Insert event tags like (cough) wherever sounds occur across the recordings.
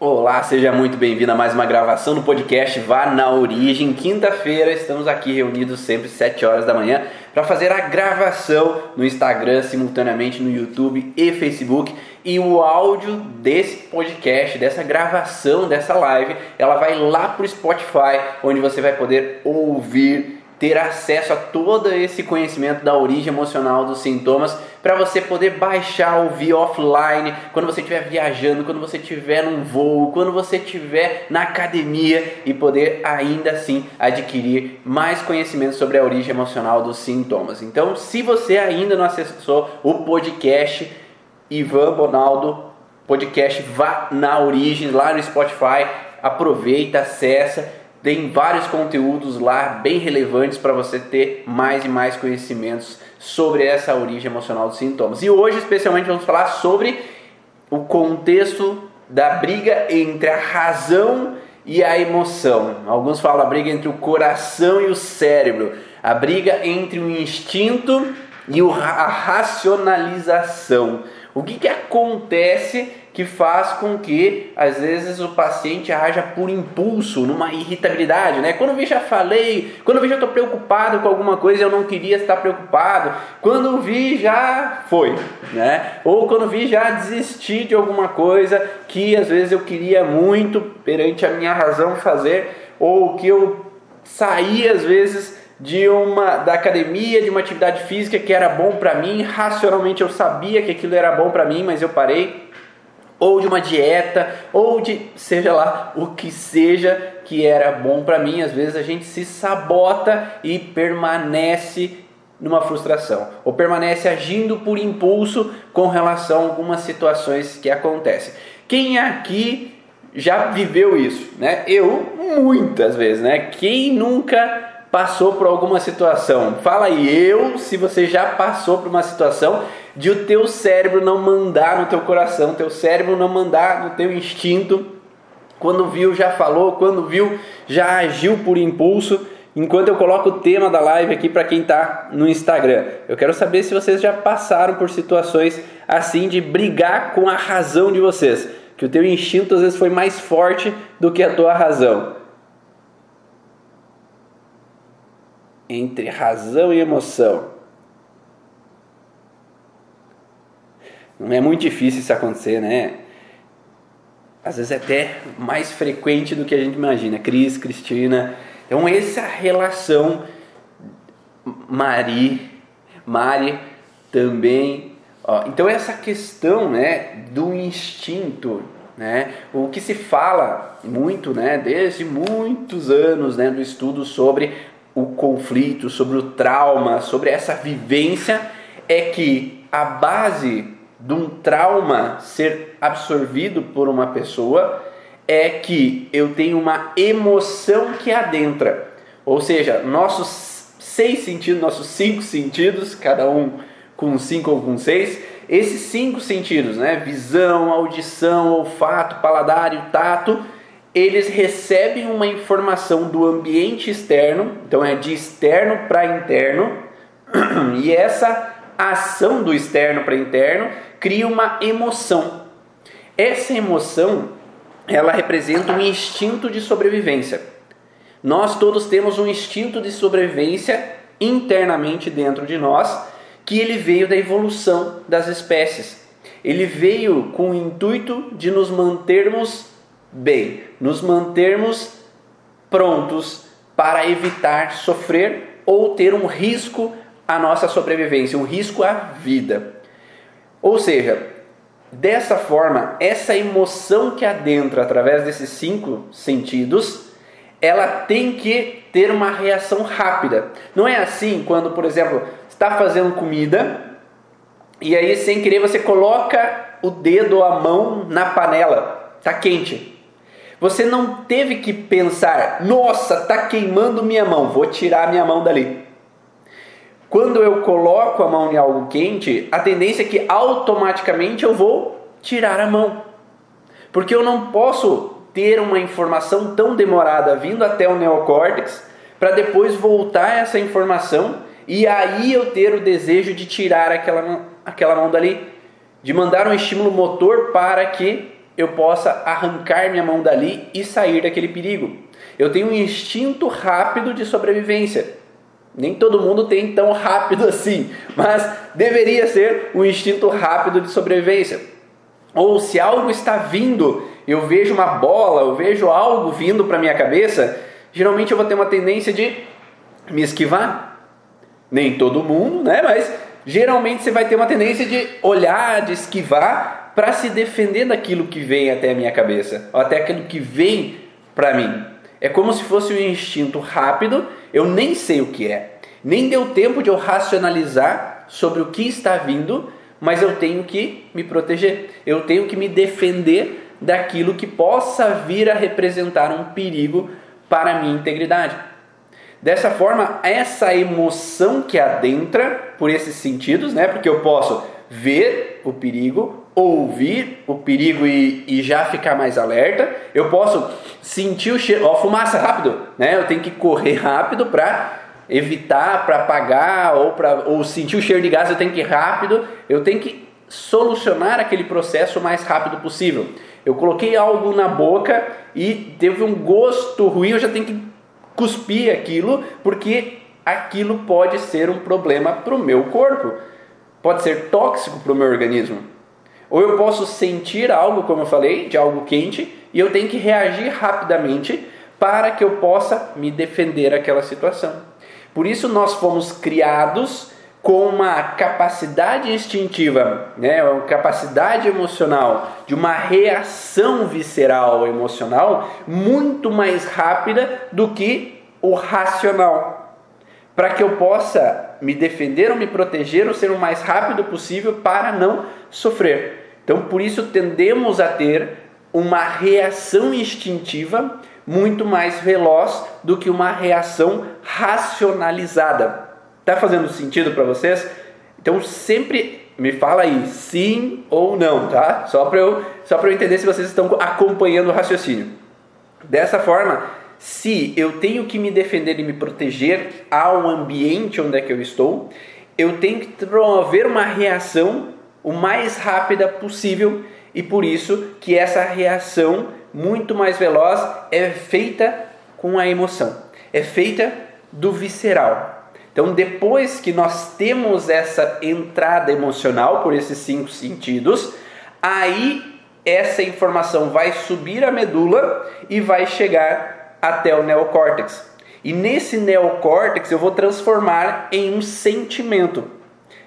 Olá, seja muito bem-vindo a mais uma gravação do podcast Vá na Origem. Quinta-feira estamos aqui reunidos sempre 7 horas da manhã para fazer a gravação no Instagram, simultaneamente no YouTube e Facebook. E o áudio desse podcast, dessa gravação, dessa live, ela vai lá para o Spotify, onde você vai poder ouvir ter acesso a todo esse conhecimento da origem emocional dos sintomas para você poder baixar, ouvir offline, quando você estiver viajando, quando você estiver num voo, quando você estiver na academia e poder ainda assim adquirir mais conhecimento sobre a origem emocional dos sintomas. Então, se você ainda não acessou o podcast Ivan Bonaldo, podcast Vá na Origem lá no Spotify, aproveita, acessa tem vários conteúdos lá bem relevantes para você ter mais e mais conhecimentos sobre essa origem emocional dos sintomas. E hoje, especialmente, vamos falar sobre o contexto da briga entre a razão e a emoção. Alguns falam a briga entre o coração e o cérebro, a briga entre o instinto e a racionalização. O que, que acontece que faz com que às vezes o paciente haja por impulso, numa irritabilidade, né? Quando eu já falei, quando eu já estou preocupado com alguma coisa, eu não queria estar preocupado. Quando eu vi já foi, né? Ou quando eu vi já desisti de alguma coisa que às vezes eu queria muito perante a minha razão fazer, ou que eu saí às vezes de uma da academia, de uma atividade física que era bom para mim, racionalmente eu sabia que aquilo era bom para mim, mas eu parei ou de uma dieta, ou de seja lá o que seja que era bom para mim, às vezes a gente se sabota e permanece numa frustração, ou permanece agindo por impulso com relação a algumas situações que acontecem. Quem aqui já viveu isso, né? Eu muitas vezes, né? Quem nunca passou por alguma situação? Fala aí, eu, se você já passou por uma situação de o teu cérebro não mandar no teu coração, teu cérebro não mandar no teu instinto, quando viu já falou, quando viu já agiu por impulso. Enquanto eu coloco o tema da live aqui para quem está no Instagram, eu quero saber se vocês já passaram por situações assim de brigar com a razão de vocês, que o teu instinto às vezes foi mais forte do que a tua razão. entre razão e emoção. Não é muito difícil isso acontecer, né? Às vezes é até mais frequente do que a gente imagina. Cris, Cristina. Então, essa relação, Mari, Mari também. Ó, então, essa questão né, do instinto, né, o que se fala muito, né, desde muitos anos né, do estudo sobre o conflito, sobre o trauma, sobre essa vivência, é que a base de um trauma ser absorvido por uma pessoa é que eu tenho uma emoção que adentra. Ou seja, nossos seis sentidos, nossos cinco sentidos, cada um com cinco ou com seis, esses cinco sentidos, né? Visão, audição, olfato, paladar e tato eles recebem uma informação do ambiente externo, então é de externo para interno, (clears throat) e essa ação do externo para interno cria uma emoção. Essa emoção, ela representa um instinto de sobrevivência. Nós todos temos um instinto de sobrevivência internamente dentro de nós, que ele veio da evolução das espécies. Ele veio com o intuito de nos mantermos bem, nos mantermos prontos para evitar sofrer ou ter um risco à nossa sobrevivência, um risco à vida. Ou seja, dessa forma, essa emoção que adentra através desses cinco sentidos, ela tem que ter uma reação rápida. Não é assim quando, por exemplo, está fazendo comida e aí sem querer você coloca o dedo ou a mão na panela, está quente. Você não teve que pensar, nossa, tá queimando minha mão, vou tirar minha mão dali. Quando eu coloco a mão em algo quente, a tendência é que automaticamente eu vou tirar a mão. Porque eu não posso ter uma informação tão demorada vindo até o neocórtex para depois voltar essa informação e aí eu ter o desejo de tirar aquela, aquela mão dali, de mandar um estímulo motor para que eu possa arrancar minha mão dali e sair daquele perigo. Eu tenho um instinto rápido de sobrevivência. Nem todo mundo tem tão rápido (laughs) assim, mas deveria ser um instinto rápido de sobrevivência. Ou se algo está vindo, eu vejo uma bola, eu vejo algo vindo para minha cabeça, geralmente eu vou ter uma tendência de me esquivar. Nem todo mundo, né? Mas geralmente você vai ter uma tendência de olhar, de esquivar para se defender daquilo que vem até a minha cabeça, ou até aquilo que vem para mim. É como se fosse um instinto rápido, eu nem sei o que é. Nem deu tempo de eu racionalizar sobre o que está vindo, mas eu tenho que me proteger. Eu tenho que me defender daquilo que possa vir a representar um perigo para a minha integridade. Dessa forma, essa emoção que adentra por esses sentidos, né? Porque eu posso ver o perigo, ouvir o perigo e, e, já ficar mais alerta. Eu posso sentir o cheiro, ó, fumaça rápido, né? Eu tenho que correr rápido para evitar, para apagar ou para ou sentir o cheiro de gás, eu tenho que ir rápido. Eu tenho que solucionar aquele processo o mais rápido possível. Eu coloquei algo na boca e teve um gosto ruim, eu já tenho que cuspir aquilo, porque aquilo pode ser um problema para o meu corpo, pode ser tóxico para o meu organismo. Ou eu posso sentir algo, como eu falei, de algo quente, e eu tenho que reagir rapidamente para que eu possa me defender daquela situação. Por isso nós fomos criados com uma capacidade instintiva, né, uma capacidade emocional, de uma reação visceral emocional muito mais rápida do que o racional. Para que eu possa me defender ou me proteger ou ser o mais rápido possível para não sofrer. Então, por isso tendemos a ter uma reação instintiva muito mais veloz do que uma reação racionalizada. Tá fazendo sentido para vocês? Então sempre me fala aí, sim ou não, tá? Só para eu, só para eu entender se vocês estão acompanhando o raciocínio. Dessa forma, se eu tenho que me defender e me proteger ao ambiente onde é que eu estou, eu tenho que promover uma reação o mais rápida possível e por isso que essa reação muito mais veloz é feita com a emoção, é feita do visceral. Então, depois que nós temos essa entrada emocional por esses cinco sentidos, aí essa informação vai subir a medula e vai chegar até o neocórtex. E nesse neocórtex eu vou transformar em um sentimento.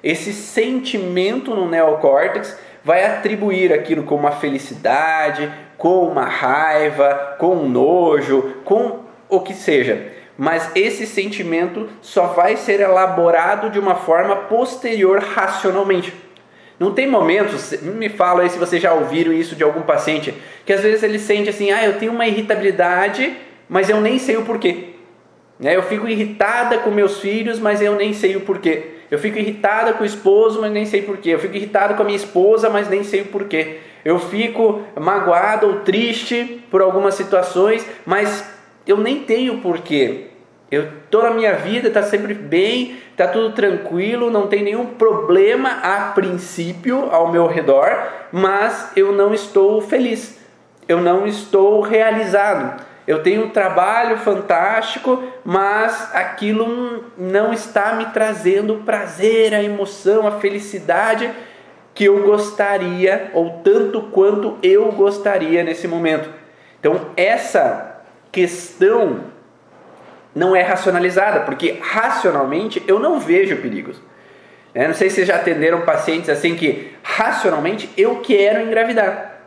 Esse sentimento no neocórtex vai atribuir aquilo como uma felicidade, com uma raiva, com um nojo, com o que seja mas esse sentimento só vai ser elaborado de uma forma posterior racionalmente. Não tem momentos, me fala aí se vocês já ouviram isso de algum paciente, que às vezes ele sente assim, ah, eu tenho uma irritabilidade, mas eu nem sei o porquê. Né? Eu fico irritada com meus filhos, mas eu nem sei o porquê. Eu fico irritada com o esposo, mas nem sei porquê. Eu fico irritada com a minha esposa, mas nem sei o porquê. Eu fico magoado ou triste por algumas situações, mas eu nem tenho porquê. Eu toda a minha vida está sempre bem, está tudo tranquilo, não tem nenhum problema a princípio ao meu redor, mas eu não estou feliz. Eu não estou realizado. Eu tenho um trabalho fantástico, mas aquilo não está me trazendo o prazer, a emoção, a felicidade que eu gostaria, ou tanto quanto eu gostaria nesse momento. Então, essa questão não é racionalizada, porque racionalmente eu não vejo perigos. Eu não sei se já atenderam pacientes assim que racionalmente eu quero engravidar,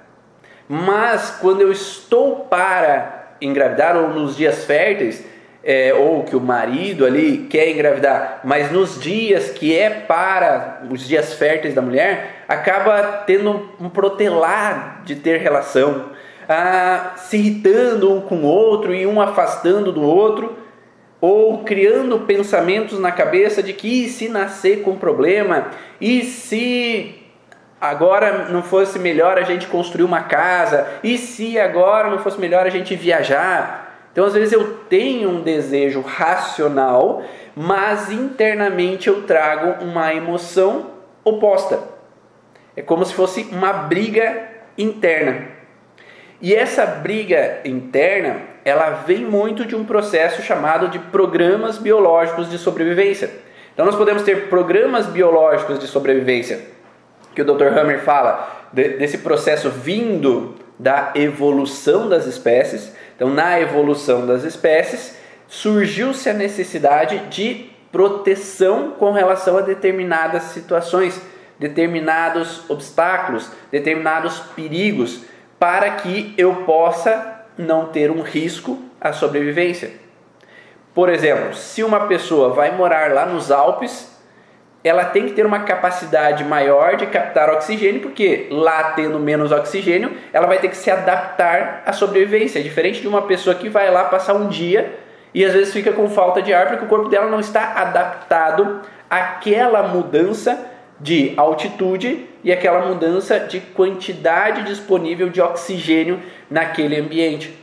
mas quando eu estou para engravidar ou nos dias férteis, é, ou que o marido ali quer engravidar, mas nos dias que é para os dias férteis da mulher, acaba tendo um protelar de ter relação, ah, se irritando um com o outro e um afastando do outro ou criando pensamentos na cabeça de que se nascer com problema, e se agora não fosse melhor a gente construir uma casa, e se agora não fosse melhor a gente viajar. Então, às vezes eu tenho um desejo racional, mas internamente eu trago uma emoção oposta. É como se fosse uma briga interna. E essa briga interna, ela vem muito de um processo chamado de programas biológicos de sobrevivência. Então nós podemos ter programas biológicos de sobrevivência, que o Dr. Hammer fala desse processo vindo da evolução das espécies. Então, na evolução das espécies, surgiu-se a necessidade de proteção com relação a determinadas situações, determinados obstáculos, determinados perigos, para que eu possa não ter um risco à sobrevivência. Por exemplo, se uma pessoa vai morar lá nos Alpes, ela tem que ter uma capacidade maior de captar oxigênio, porque lá tendo menos oxigênio, ela vai ter que se adaptar à sobrevivência. É diferente de uma pessoa que vai lá passar um dia e às vezes fica com falta de ar porque o corpo dela não está adaptado àquela mudança de altitude e aquela mudança de quantidade disponível de oxigênio naquele ambiente.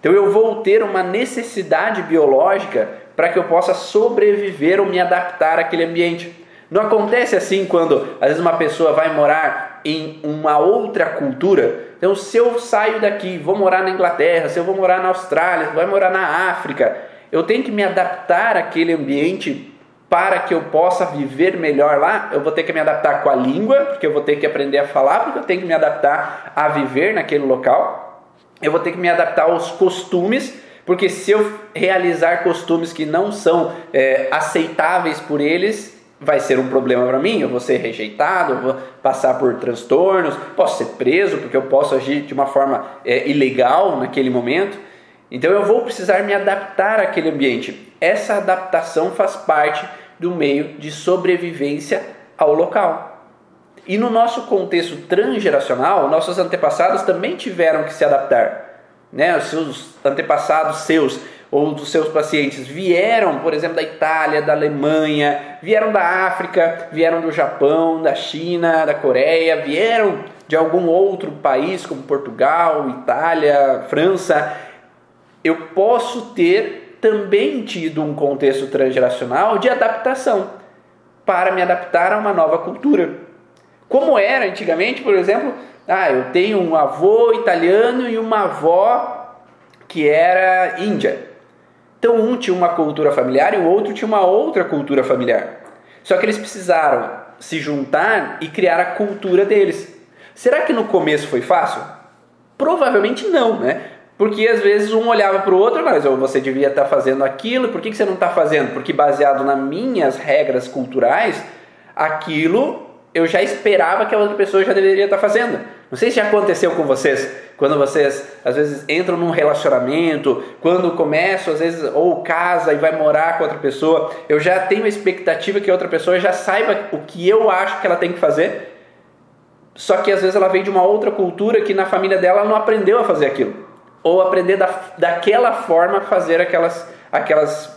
Então eu vou ter uma necessidade biológica para que eu possa sobreviver ou me adaptar àquele ambiente. Não acontece assim quando às vezes uma pessoa vai morar em uma outra cultura. Então, se eu saio daqui, vou morar na Inglaterra, se eu vou morar na Austrália, eu vou morar na África, eu tenho que me adaptar àquele ambiente para que eu possa viver melhor lá. Eu vou ter que me adaptar com a língua, porque eu vou ter que aprender a falar, porque eu tenho que me adaptar a viver naquele local. Eu vou ter que me adaptar aos costumes, porque se eu realizar costumes que não são é, aceitáveis por eles, vai ser um problema para mim, eu vou ser rejeitado, eu vou passar por transtornos, posso ser preso porque eu posso agir de uma forma é, ilegal naquele momento. Então eu vou precisar me adaptar àquele ambiente. Essa adaptação faz parte do meio de sobrevivência ao local. E no nosso contexto transgeracional, nossos antepassados também tiveram que se adaptar. Né? Os seus antepassados seus ou dos seus pacientes vieram, por exemplo, da Itália, da Alemanha, vieram da África, vieram do Japão, da China, da Coreia, vieram de algum outro país como Portugal, Itália, França eu posso ter também tido um contexto transgeracional de adaptação para me adaptar a uma nova cultura. Como era antigamente, por exemplo, ah, eu tenho um avô italiano e uma avó que era índia. Então um tinha uma cultura familiar e o outro tinha uma outra cultura familiar. Só que eles precisaram se juntar e criar a cultura deles. Será que no começo foi fácil? Provavelmente não, né? Porque às vezes um olhava para o outro, mas você devia estar tá fazendo aquilo, por que, que você não está fazendo? Porque baseado nas minhas regras culturais, aquilo eu já esperava que a outra pessoa já deveria estar tá fazendo. Não sei se já aconteceu com vocês, quando vocês às vezes entram num relacionamento, quando começam às vezes ou casa e vai morar com outra pessoa, eu já tenho a expectativa que a outra pessoa já saiba o que eu acho que ela tem que fazer. Só que às vezes ela vem de uma outra cultura que na família dela não aprendeu a fazer aquilo ou aprender da, daquela forma fazer aquelas, aquelas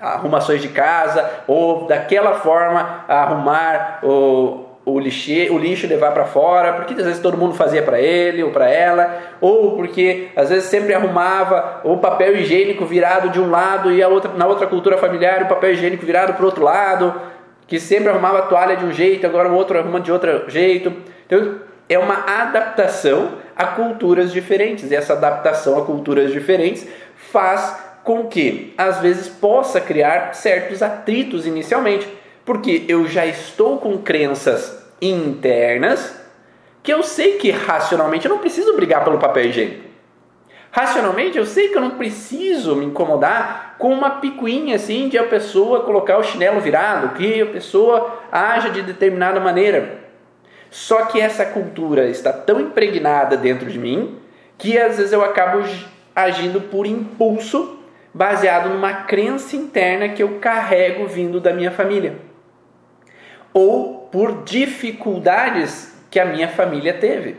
arrumações de casa, ou daquela forma arrumar o, o, lixo, o lixo levar para fora, porque às vezes todo mundo fazia para ele ou para ela, ou porque às vezes sempre arrumava o papel higiênico virado de um lado e a outra, na outra cultura familiar o papel higiênico virado para o outro lado, que sempre arrumava a toalha de um jeito, agora o outro arruma de outro jeito. Então é uma adaptação a culturas diferentes. E essa adaptação a culturas diferentes faz com que, às vezes, possa criar certos atritos inicialmente, porque eu já estou com crenças internas que eu sei que racionalmente eu não preciso brigar pelo papel higiênico. Racionalmente eu sei que eu não preciso me incomodar com uma picuinha assim de a pessoa colocar o chinelo virado, que a pessoa haja de determinada maneira. Só que essa cultura está tão impregnada dentro de mim que às vezes eu acabo agindo por impulso, baseado numa crença interna que eu carrego vindo da minha família. Ou por dificuldades que a minha família teve.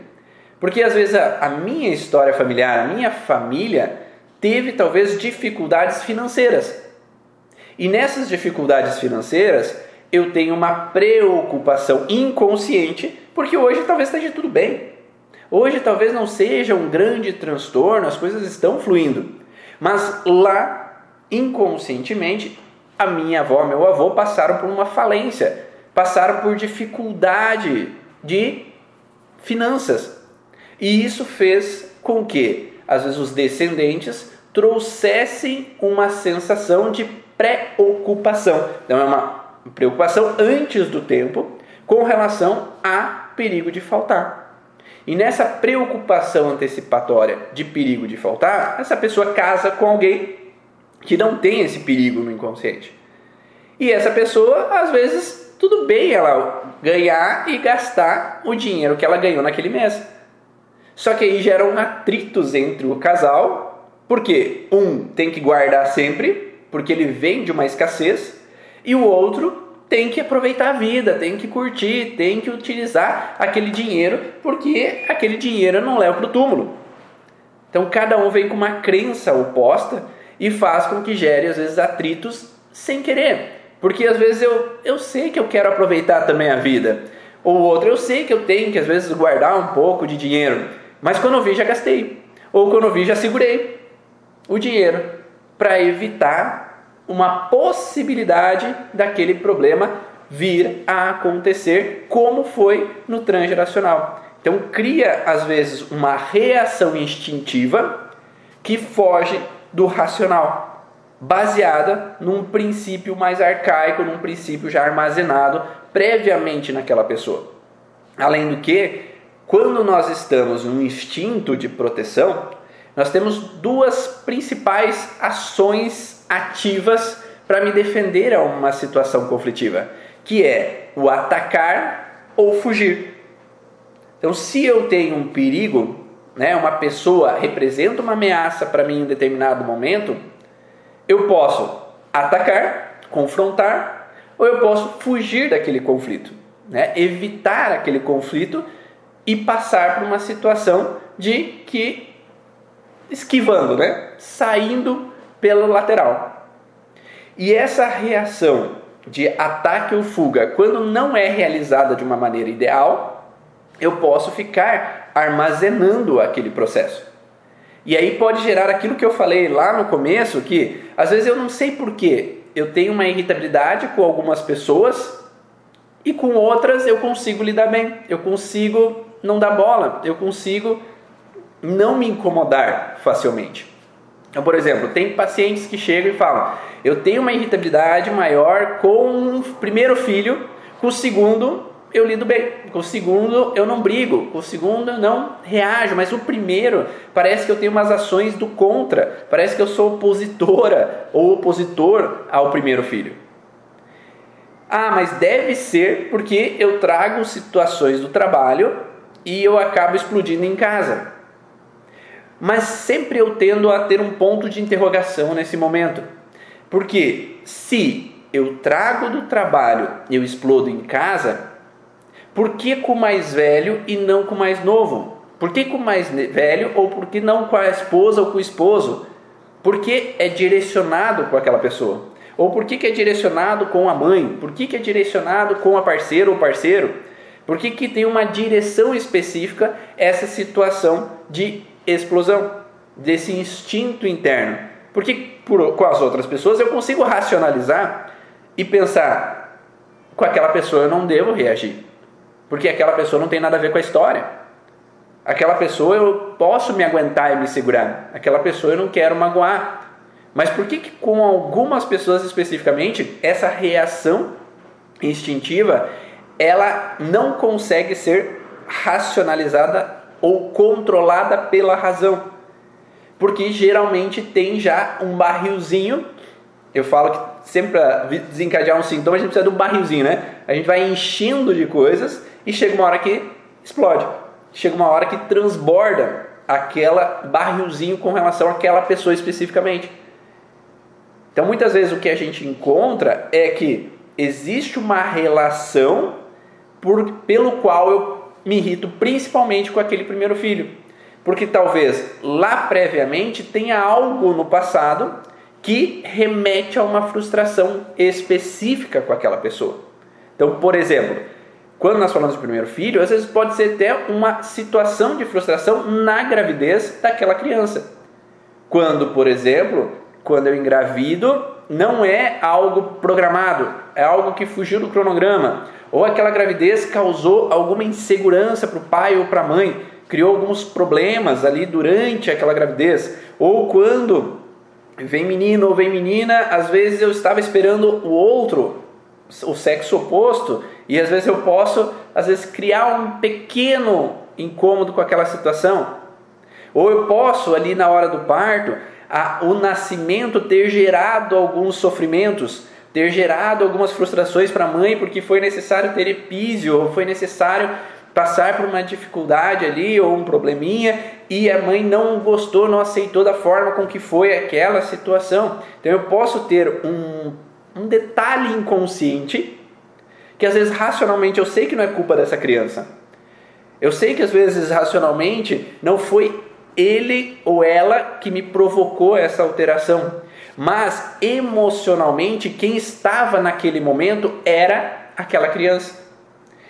Porque às vezes a, a minha história familiar, a minha família teve talvez dificuldades financeiras. E nessas dificuldades financeiras, eu tenho uma preocupação inconsciente porque hoje talvez esteja tudo bem. Hoje talvez não seja um grande transtorno, as coisas estão fluindo. Mas lá, inconscientemente, a minha avó, meu avô passaram por uma falência, passaram por dificuldade de finanças. E isso fez com que, às vezes, os descendentes trouxessem uma sensação de preocupação. Então, é uma preocupação antes do tempo com relação a perigo de faltar. E nessa preocupação antecipatória de perigo de faltar, essa pessoa casa com alguém que não tem esse perigo no inconsciente. E essa pessoa, às vezes, tudo bem ela ganhar e gastar o dinheiro que ela ganhou naquele mês. Só que aí geram atritos entre o casal, porque um tem que guardar sempre, porque ele vem de uma escassez, e o outro tem que aproveitar a vida, tem que curtir, tem que utilizar aquele dinheiro, porque aquele dinheiro não leva para o túmulo. Então cada um vem com uma crença oposta e faz com que gere às vezes atritos sem querer. Porque às vezes eu, eu sei que eu quero aproveitar também a vida. Ou outro, eu sei que eu tenho que às vezes guardar um pouco de dinheiro. Mas quando eu vi, já gastei. Ou quando eu vi, já segurei o dinheiro para evitar uma possibilidade daquele problema vir a acontecer, como foi no transgeracional. Então cria às vezes uma reação instintiva que foge do racional, baseada num princípio mais arcaico, num princípio já armazenado previamente naquela pessoa. Além do que, quando nós estamos num instinto de proteção, nós temos duas principais ações ativas para me defender a uma situação conflitiva, que é o atacar ou fugir. Então, se eu tenho um perigo, né, uma pessoa representa uma ameaça para mim em determinado momento, eu posso atacar, confrontar, ou eu posso fugir daquele conflito, né, evitar aquele conflito e passar por uma situação de que esquivando, né, saindo pelo lateral. E essa reação de ataque ou fuga, quando não é realizada de uma maneira ideal, eu posso ficar armazenando aquele processo. E aí pode gerar aquilo que eu falei lá no começo, que às vezes eu não sei porquê, eu tenho uma irritabilidade com algumas pessoas e com outras eu consigo lidar bem, eu consigo não dar bola, eu consigo não me incomodar facilmente. Então, por exemplo, tem pacientes que chegam e falam: eu tenho uma irritabilidade maior com o primeiro filho, com o segundo eu lido bem, com o segundo eu não brigo, com o segundo eu não reajo, mas o primeiro parece que eu tenho umas ações do contra, parece que eu sou opositora ou opositor ao primeiro filho. Ah, mas deve ser porque eu trago situações do trabalho e eu acabo explodindo em casa. Mas sempre eu tendo a ter um ponto de interrogação nesse momento. Porque se eu trago do trabalho eu explodo em casa, por que com o mais velho e não com o mais novo? Por que com o mais velho ou por que não com a esposa ou com o esposo? Por que é direcionado com aquela pessoa? Ou por que, que é direcionado com a mãe? Por que, que é direcionado com a parceira ou parceiro? Por que, que tem uma direção específica essa situação de explosão desse instinto interno. Porque por, com as outras pessoas eu consigo racionalizar e pensar: com aquela pessoa eu não devo reagir, porque aquela pessoa não tem nada a ver com a história. Aquela pessoa eu posso me aguentar e me segurar. Aquela pessoa eu não quero magoar. Mas por que, que com algumas pessoas especificamente essa reação instintiva ela não consegue ser racionalizada ou controlada pela razão. Porque geralmente tem já um barrilzinho. Eu falo que sempre para desencadear um sintoma a gente precisa de um barrilzinho, né? A gente vai enchendo de coisas e chega uma hora que explode. Chega uma hora que transborda aquela barrilzinho com relação àquela pessoa especificamente. Então muitas vezes o que a gente encontra é que existe uma relação por, pelo qual eu me irrito principalmente com aquele primeiro filho. Porque talvez lá previamente tenha algo no passado que remete a uma frustração específica com aquela pessoa. Então, por exemplo, quando nós falamos do primeiro filho, às vezes pode ser até uma situação de frustração na gravidez daquela criança. Quando, por exemplo, quando eu engravido, não é algo programado, é algo que fugiu do cronograma ou aquela gravidez causou alguma insegurança para o pai ou para a mãe criou alguns problemas ali durante aquela gravidez, ou quando vem menino ou vem menina, às vezes eu estava esperando o outro, o sexo oposto, e às vezes eu posso, às vezes, criar um pequeno incômodo com aquela situação. Ou eu posso, ali na hora do parto, a, o nascimento ter gerado alguns sofrimentos, ter gerado algumas frustrações para a mãe, porque foi necessário ter epísio, ou foi necessário passar por uma dificuldade ali ou um probleminha e a mãe não gostou, não aceitou da forma com que foi aquela situação. Então eu posso ter um, um detalhe inconsciente que às vezes racionalmente eu sei que não é culpa dessa criança. Eu sei que às vezes racionalmente não foi ele ou ela que me provocou essa alteração, mas emocionalmente quem estava naquele momento era aquela criança.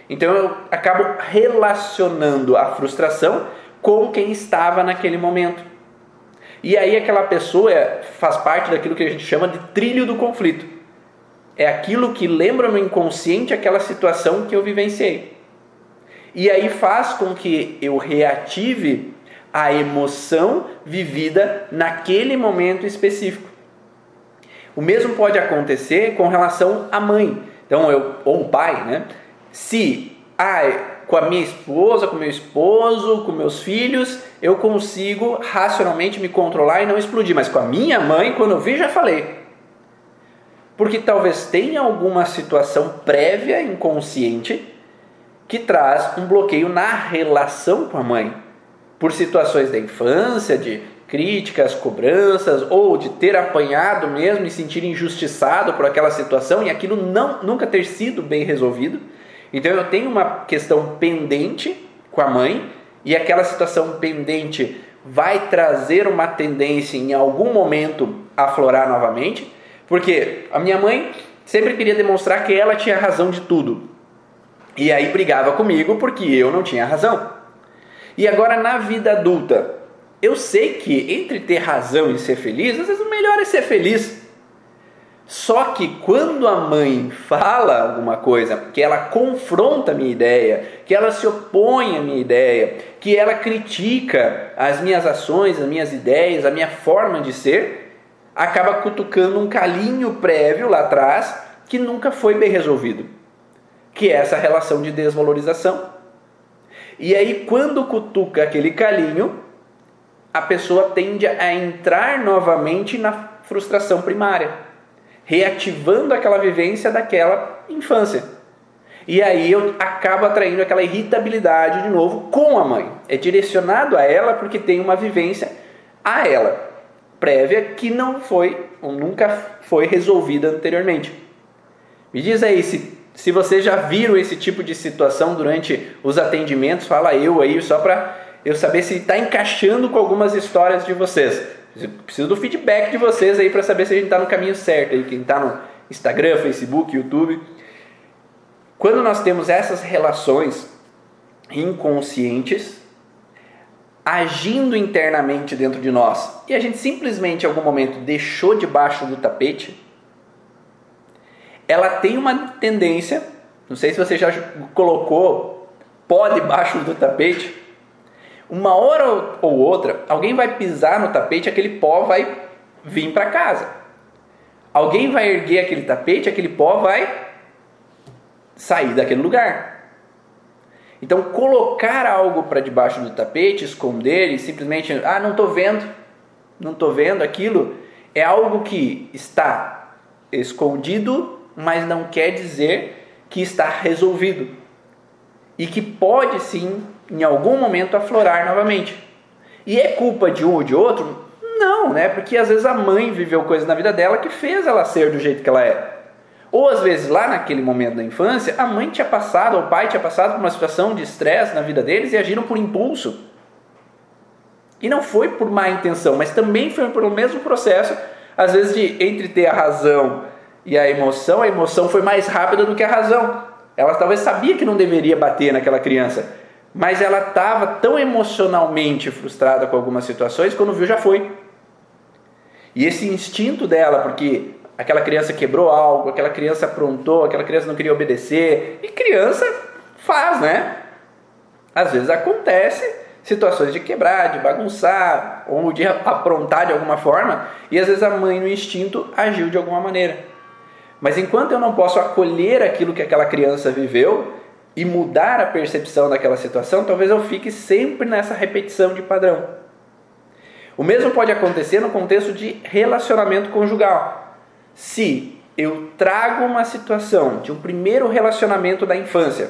Então eu acabo relacionando a frustração com quem estava naquele momento. E aí aquela pessoa faz parte daquilo que a gente chama de trilho do conflito. É aquilo que lembra no inconsciente aquela situação que eu vivenciei. E aí faz com que eu reative a emoção vivida naquele momento específico. O mesmo pode acontecer com relação à mãe. Então, eu, ou o pai, né? Se ah, com a minha esposa, com meu esposo, com meus filhos, eu consigo racionalmente me controlar e não explodir. Mas com a minha mãe, quando eu vi, já falei. Porque talvez tenha alguma situação prévia, inconsciente, que traz um bloqueio na relação com a mãe. Por situações da infância, de críticas, cobranças, ou de ter apanhado mesmo e sentir injustiçado por aquela situação e aquilo não, nunca ter sido bem resolvido. Então eu tenho uma questão pendente com a mãe e aquela situação pendente vai trazer uma tendência em algum momento aflorar novamente, porque a minha mãe sempre queria demonstrar que ela tinha razão de tudo. E aí brigava comigo porque eu não tinha razão. E agora na vida adulta, eu sei que entre ter razão e ser feliz, às vezes o melhor é ser feliz. Só que quando a mãe fala alguma coisa, que ela confronta a minha ideia, que ela se opõe à minha ideia, que ela critica as minhas ações, as minhas ideias, a minha forma de ser, acaba cutucando um calinho prévio lá atrás que nunca foi bem resolvido, que é essa relação de desvalorização. E aí, quando cutuca aquele calinho, a pessoa tende a entrar novamente na frustração primária reativando aquela vivência daquela infância. E aí eu acabo atraindo aquela irritabilidade de novo com a mãe. É direcionado a ela porque tem uma vivência a ela prévia que não foi ou nunca foi resolvida anteriormente. Me diz aí se, se vocês já viram esse tipo de situação durante os atendimentos, fala eu aí só para eu saber se está encaixando com algumas histórias de vocês. Preciso do feedback de vocês aí para saber se a gente está no caminho certo aí, quem está no Instagram, Facebook, YouTube. Quando nós temos essas relações inconscientes agindo internamente dentro de nós e a gente simplesmente em algum momento deixou debaixo do tapete, ela tem uma tendência, não sei se você já colocou pó debaixo do tapete, uma hora ou outra, alguém vai pisar no tapete, aquele pó vai vir para casa. Alguém vai erguer aquele tapete, aquele pó vai sair daquele lugar. Então, colocar algo para debaixo do tapete, esconder e simplesmente, ah, não estou vendo, não estou vendo aquilo, é algo que está escondido, mas não quer dizer que está resolvido. E que pode sim em algum momento aflorar novamente. E é culpa de um ou de outro? Não, né? Porque às vezes a mãe viveu coisas na vida dela que fez ela ser do jeito que ela é. Ou às vezes lá naquele momento da infância, a mãe tinha passado, ou o pai tinha passado por uma situação de estresse na vida deles e agiram por impulso. E não foi por má intenção, mas também foi pelo mesmo processo, às vezes de entre ter a razão e a emoção, a emoção foi mais rápida do que a razão. Ela talvez sabia que não deveria bater naquela criança, mas ela estava tão emocionalmente frustrada com algumas situações, quando viu já foi. E esse instinto dela, porque aquela criança quebrou algo, aquela criança aprontou, aquela criança não queria obedecer, e criança faz, né? Às vezes acontece, situações de quebrar, de bagunçar ou de aprontar de alguma forma, e às vezes a mãe no instinto agiu de alguma maneira. Mas enquanto eu não posso acolher aquilo que aquela criança viveu e mudar a percepção daquela situação, talvez eu fique sempre nessa repetição de padrão. O mesmo pode acontecer no contexto de relacionamento conjugal. Se eu trago uma situação de um primeiro relacionamento da infância,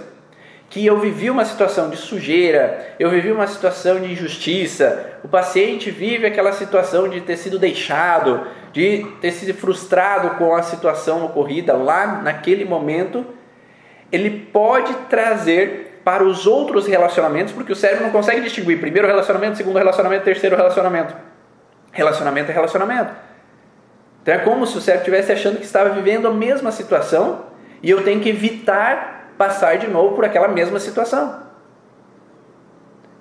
que eu vivi uma situação de sujeira, eu vivi uma situação de injustiça, o paciente vive aquela situação de ter sido deixado, de ter sido frustrado com a situação ocorrida lá naquele momento, ele pode trazer para os outros relacionamentos, porque o cérebro não consegue distinguir primeiro relacionamento, segundo relacionamento, terceiro relacionamento. Relacionamento é relacionamento. Então é como se o cérebro estivesse achando que estava vivendo a mesma situação e eu tenho que evitar passar de novo por aquela mesma situação.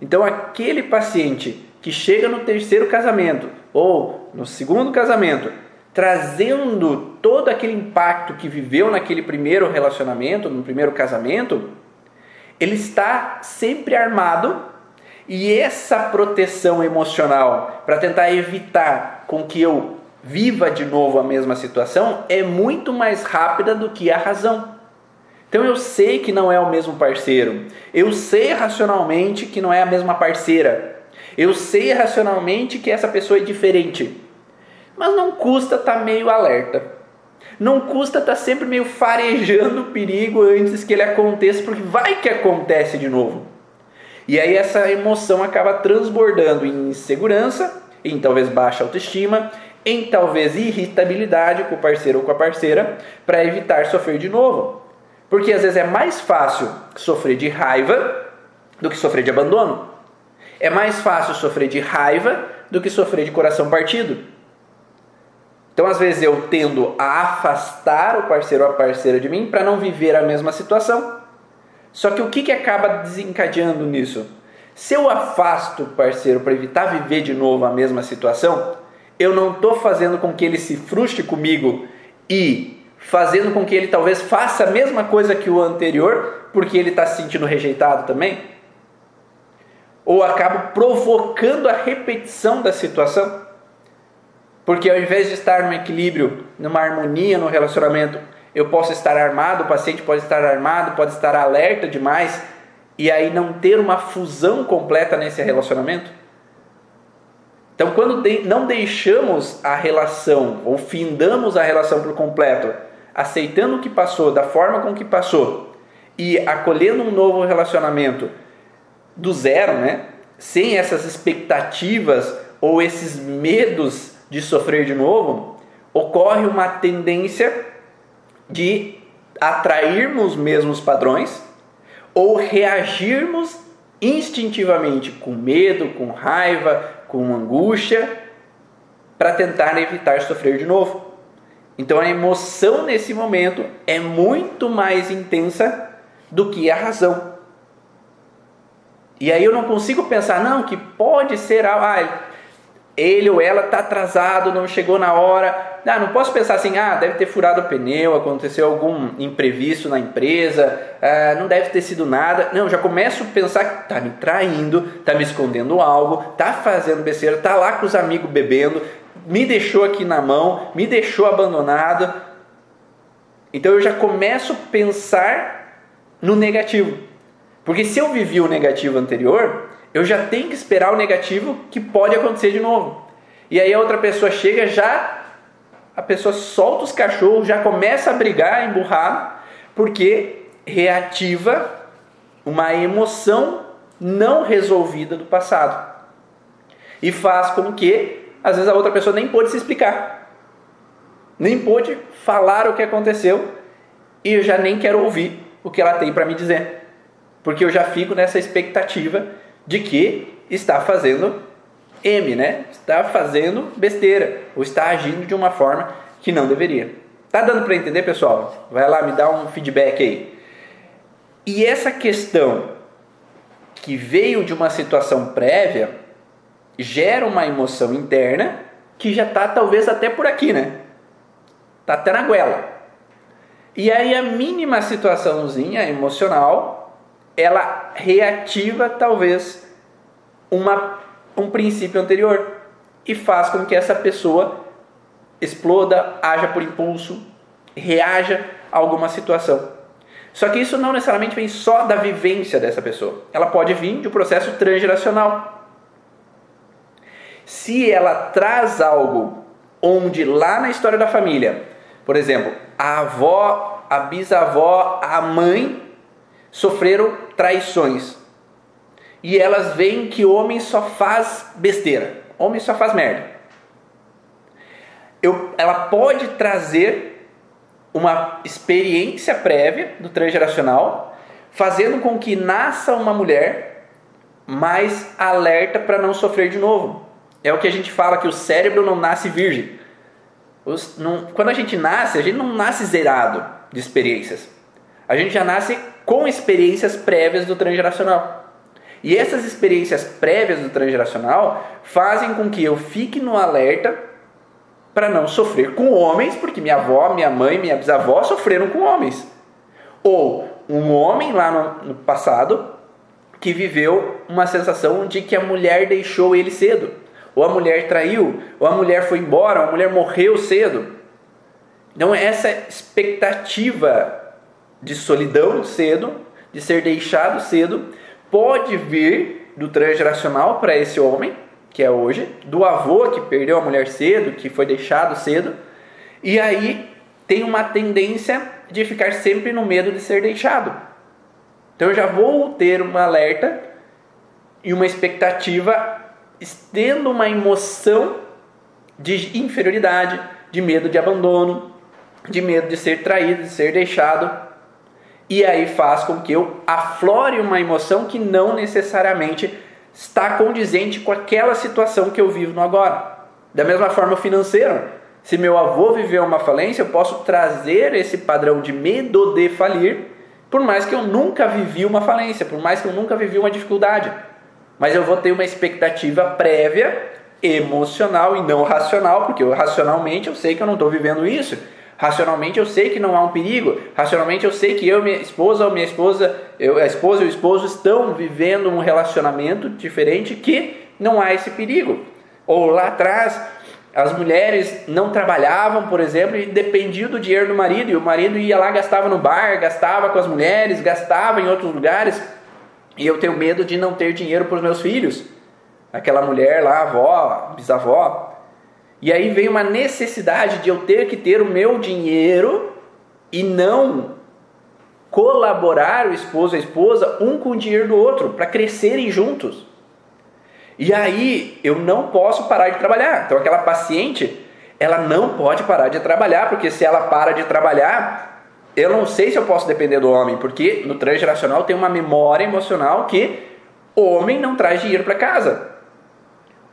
Então, aquele paciente que chega no terceiro casamento ou no segundo casamento, trazendo todo aquele impacto que viveu naquele primeiro relacionamento, no primeiro casamento, ele está sempre armado e essa proteção emocional para tentar evitar com que eu viva de novo a mesma situação é muito mais rápida do que a razão. Então eu sei que não é o mesmo parceiro. Eu sei racionalmente que não é a mesma parceira. Eu sei racionalmente que essa pessoa é diferente. Mas não custa estar tá meio alerta. Não custa estar tá sempre meio farejando o perigo antes que ele aconteça, porque vai que acontece de novo. E aí essa emoção acaba transbordando em insegurança, em talvez baixa autoestima, em talvez irritabilidade com o parceiro ou com a parceira, para evitar sofrer de novo. Porque às vezes é mais fácil sofrer de raiva do que sofrer de abandono. É mais fácil sofrer de raiva do que sofrer de coração partido. Então, às vezes, eu tendo a afastar o parceiro ou a parceira de mim para não viver a mesma situação. Só que o que, que acaba desencadeando nisso? Se eu afasto o parceiro para evitar viver de novo a mesma situação, eu não estou fazendo com que ele se frustre comigo e fazendo com que ele talvez faça a mesma coisa que o anterior, porque ele está se sentindo rejeitado também? Ou acabo provocando a repetição da situação? Porque ao invés de estar no equilíbrio, numa harmonia no relacionamento, eu posso estar armado, o paciente pode estar armado, pode estar alerta demais, e aí não ter uma fusão completa nesse relacionamento? Então, quando não deixamos a relação ou findamos a relação por completo, aceitando o que passou, da forma com que passou, e acolhendo um novo relacionamento do zero, né? sem essas expectativas ou esses medos de sofrer de novo, ocorre uma tendência de atrairmos mesmos padrões ou reagirmos instintivamente com medo, com raiva, com angústia, para tentar evitar sofrer de novo. Então a emoção nesse momento é muito mais intensa do que a razão. E aí eu não consigo pensar, não, que pode ser, ah, ele ou ela está atrasado, não chegou na hora. Não, não posso pensar assim, ah, deve ter furado o pneu, aconteceu algum imprevisto na empresa, ah, não deve ter sido nada. Não, já começo a pensar que está me traindo, está me escondendo algo, está fazendo besteira, está lá com os amigos bebendo, me deixou aqui na mão, me deixou abandonado. Então eu já começo a pensar no negativo. Porque se eu vivi o negativo anterior, eu já tenho que esperar o negativo que pode acontecer de novo. E aí a outra pessoa chega, já a pessoa solta os cachorros, já começa a brigar, emburrar, porque reativa uma emoção não resolvida do passado. E faz com que às vezes a outra pessoa nem pôde se explicar, nem pôde falar o que aconteceu e eu já nem quero ouvir o que ela tem para me dizer, porque eu já fico nessa expectativa de que está fazendo M, né? Está fazendo besteira ou está agindo de uma forma que não deveria. Tá dando para entender, pessoal? Vai lá me dá um feedback aí. E essa questão que veio de uma situação prévia gera uma emoção interna que já está talvez até por aqui, né? Tá até na goela. E aí a mínima situaçãozinha emocional, ela reativa talvez uma, um princípio anterior e faz com que essa pessoa exploda, haja por impulso, reaja a alguma situação. Só que isso não necessariamente vem só da vivência dessa pessoa. Ela pode vir de um processo transgeracional. Se ela traz algo onde lá na história da família, por exemplo, a avó, a bisavó, a mãe sofreram traições. E elas veem que homem só faz besteira, homem só faz merda. Eu, ela pode trazer uma experiência prévia do transgeracional, fazendo com que nasça uma mulher mais alerta para não sofrer de novo. É o que a gente fala que o cérebro não nasce virgem. Os, não, quando a gente nasce, a gente não nasce zerado de experiências. A gente já nasce com experiências prévias do transgeracional. E essas experiências prévias do transgeracional fazem com que eu fique no alerta para não sofrer com homens, porque minha avó, minha mãe, minha bisavó sofreram com homens. Ou um homem lá no, passado que viveu uma sensação de que a mulher deixou ele cedo, ou a mulher traiu, ou a mulher foi embora, ou a mulher morreu cedo. Então, essa expectativa de solidão cedo, de ser deixado cedo, pode vir do transgeracional para esse homem, que é hoje, do avô que perdeu a mulher cedo, que foi deixado cedo, e aí tem uma tendência de ficar sempre no medo de ser deixado. Então eu já vou ter uma alerta e uma expectativa, tendo uma emoção de inferioridade, de medo de abandono, de medo de ser traído, de ser deixado e aí faz com que eu aflore uma emoção que não necessariamente está condizente com aquela situação que eu vivo no agora. Da mesma forma, financeiro. Se meu avô viveu uma falência, eu posso trazer esse padrão de medo de falir, por mais que eu nunca vivi uma falência, por mais que eu nunca vivi uma dificuldade. Mas eu vou ter uma expectativa prévia, emocional e não racional, porque eu, racionalmente eu sei que eu não estou vivendo isso. Racionalmente eu sei que não há um perigo. Racionalmente eu sei que eu, minha esposa ou minha esposa, eu, a esposa e o esposo estão vivendo um relacionamento diferente que não há esse perigo. Ou lá atrás, as mulheres não trabalhavam, por exemplo, e dependiam do dinheiro do marido, e o marido ia lá, gastava no bar, gastava com as mulheres, gastava em outros lugares, e eu tenho medo de não ter dinheiro para os meus filhos. Aquela mulher lá, avó, bisavó, e aí vem uma necessidade de eu ter que ter o meu dinheiro e não colaborar o esposo e a esposa um com o dinheiro do outro para crescerem juntos. E aí eu não posso parar de trabalhar. Então aquela paciente, ela não pode parar de trabalhar, porque se ela para de trabalhar, eu não sei se eu posso depender do homem, porque no transgeracional tem uma memória emocional que o homem não traz dinheiro para casa.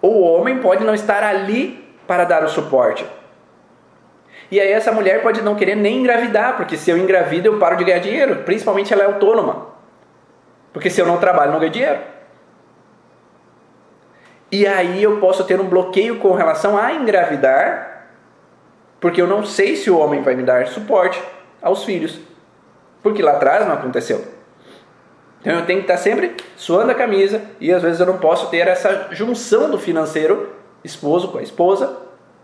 O homem pode não estar ali para dar o suporte. E aí essa mulher pode não querer nem engravidar, porque se eu engravido eu paro de ganhar dinheiro, principalmente ela é autônoma. Porque se eu não trabalho, não ganho dinheiro. E aí eu posso ter um bloqueio com relação a engravidar, porque eu não sei se o homem vai me dar suporte aos filhos. Porque lá atrás não aconteceu. Então eu tenho que estar sempre suando a camisa e às vezes eu não posso ter essa junção do financeiro esposo com a esposa,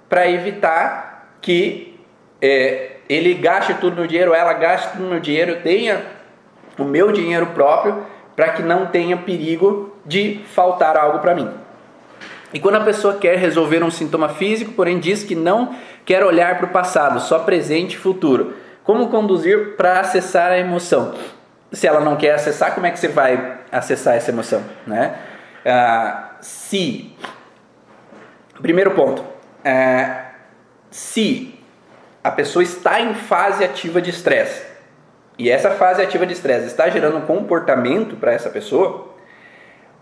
para evitar que é, ele gaste tudo no dinheiro, ela gaste tudo no dinheiro, eu tenha o meu dinheiro próprio, para que não tenha perigo de faltar algo para mim. E quando a pessoa quer resolver um sintoma físico, porém diz que não quer olhar para o passado, só presente e futuro, como conduzir para acessar a emoção? Se ela não quer acessar, como é que você vai acessar essa emoção? Né? Ah, se Primeiro ponto. É, se a pessoa está em fase ativa de estresse e essa fase ativa de estresse está gerando um comportamento para essa pessoa,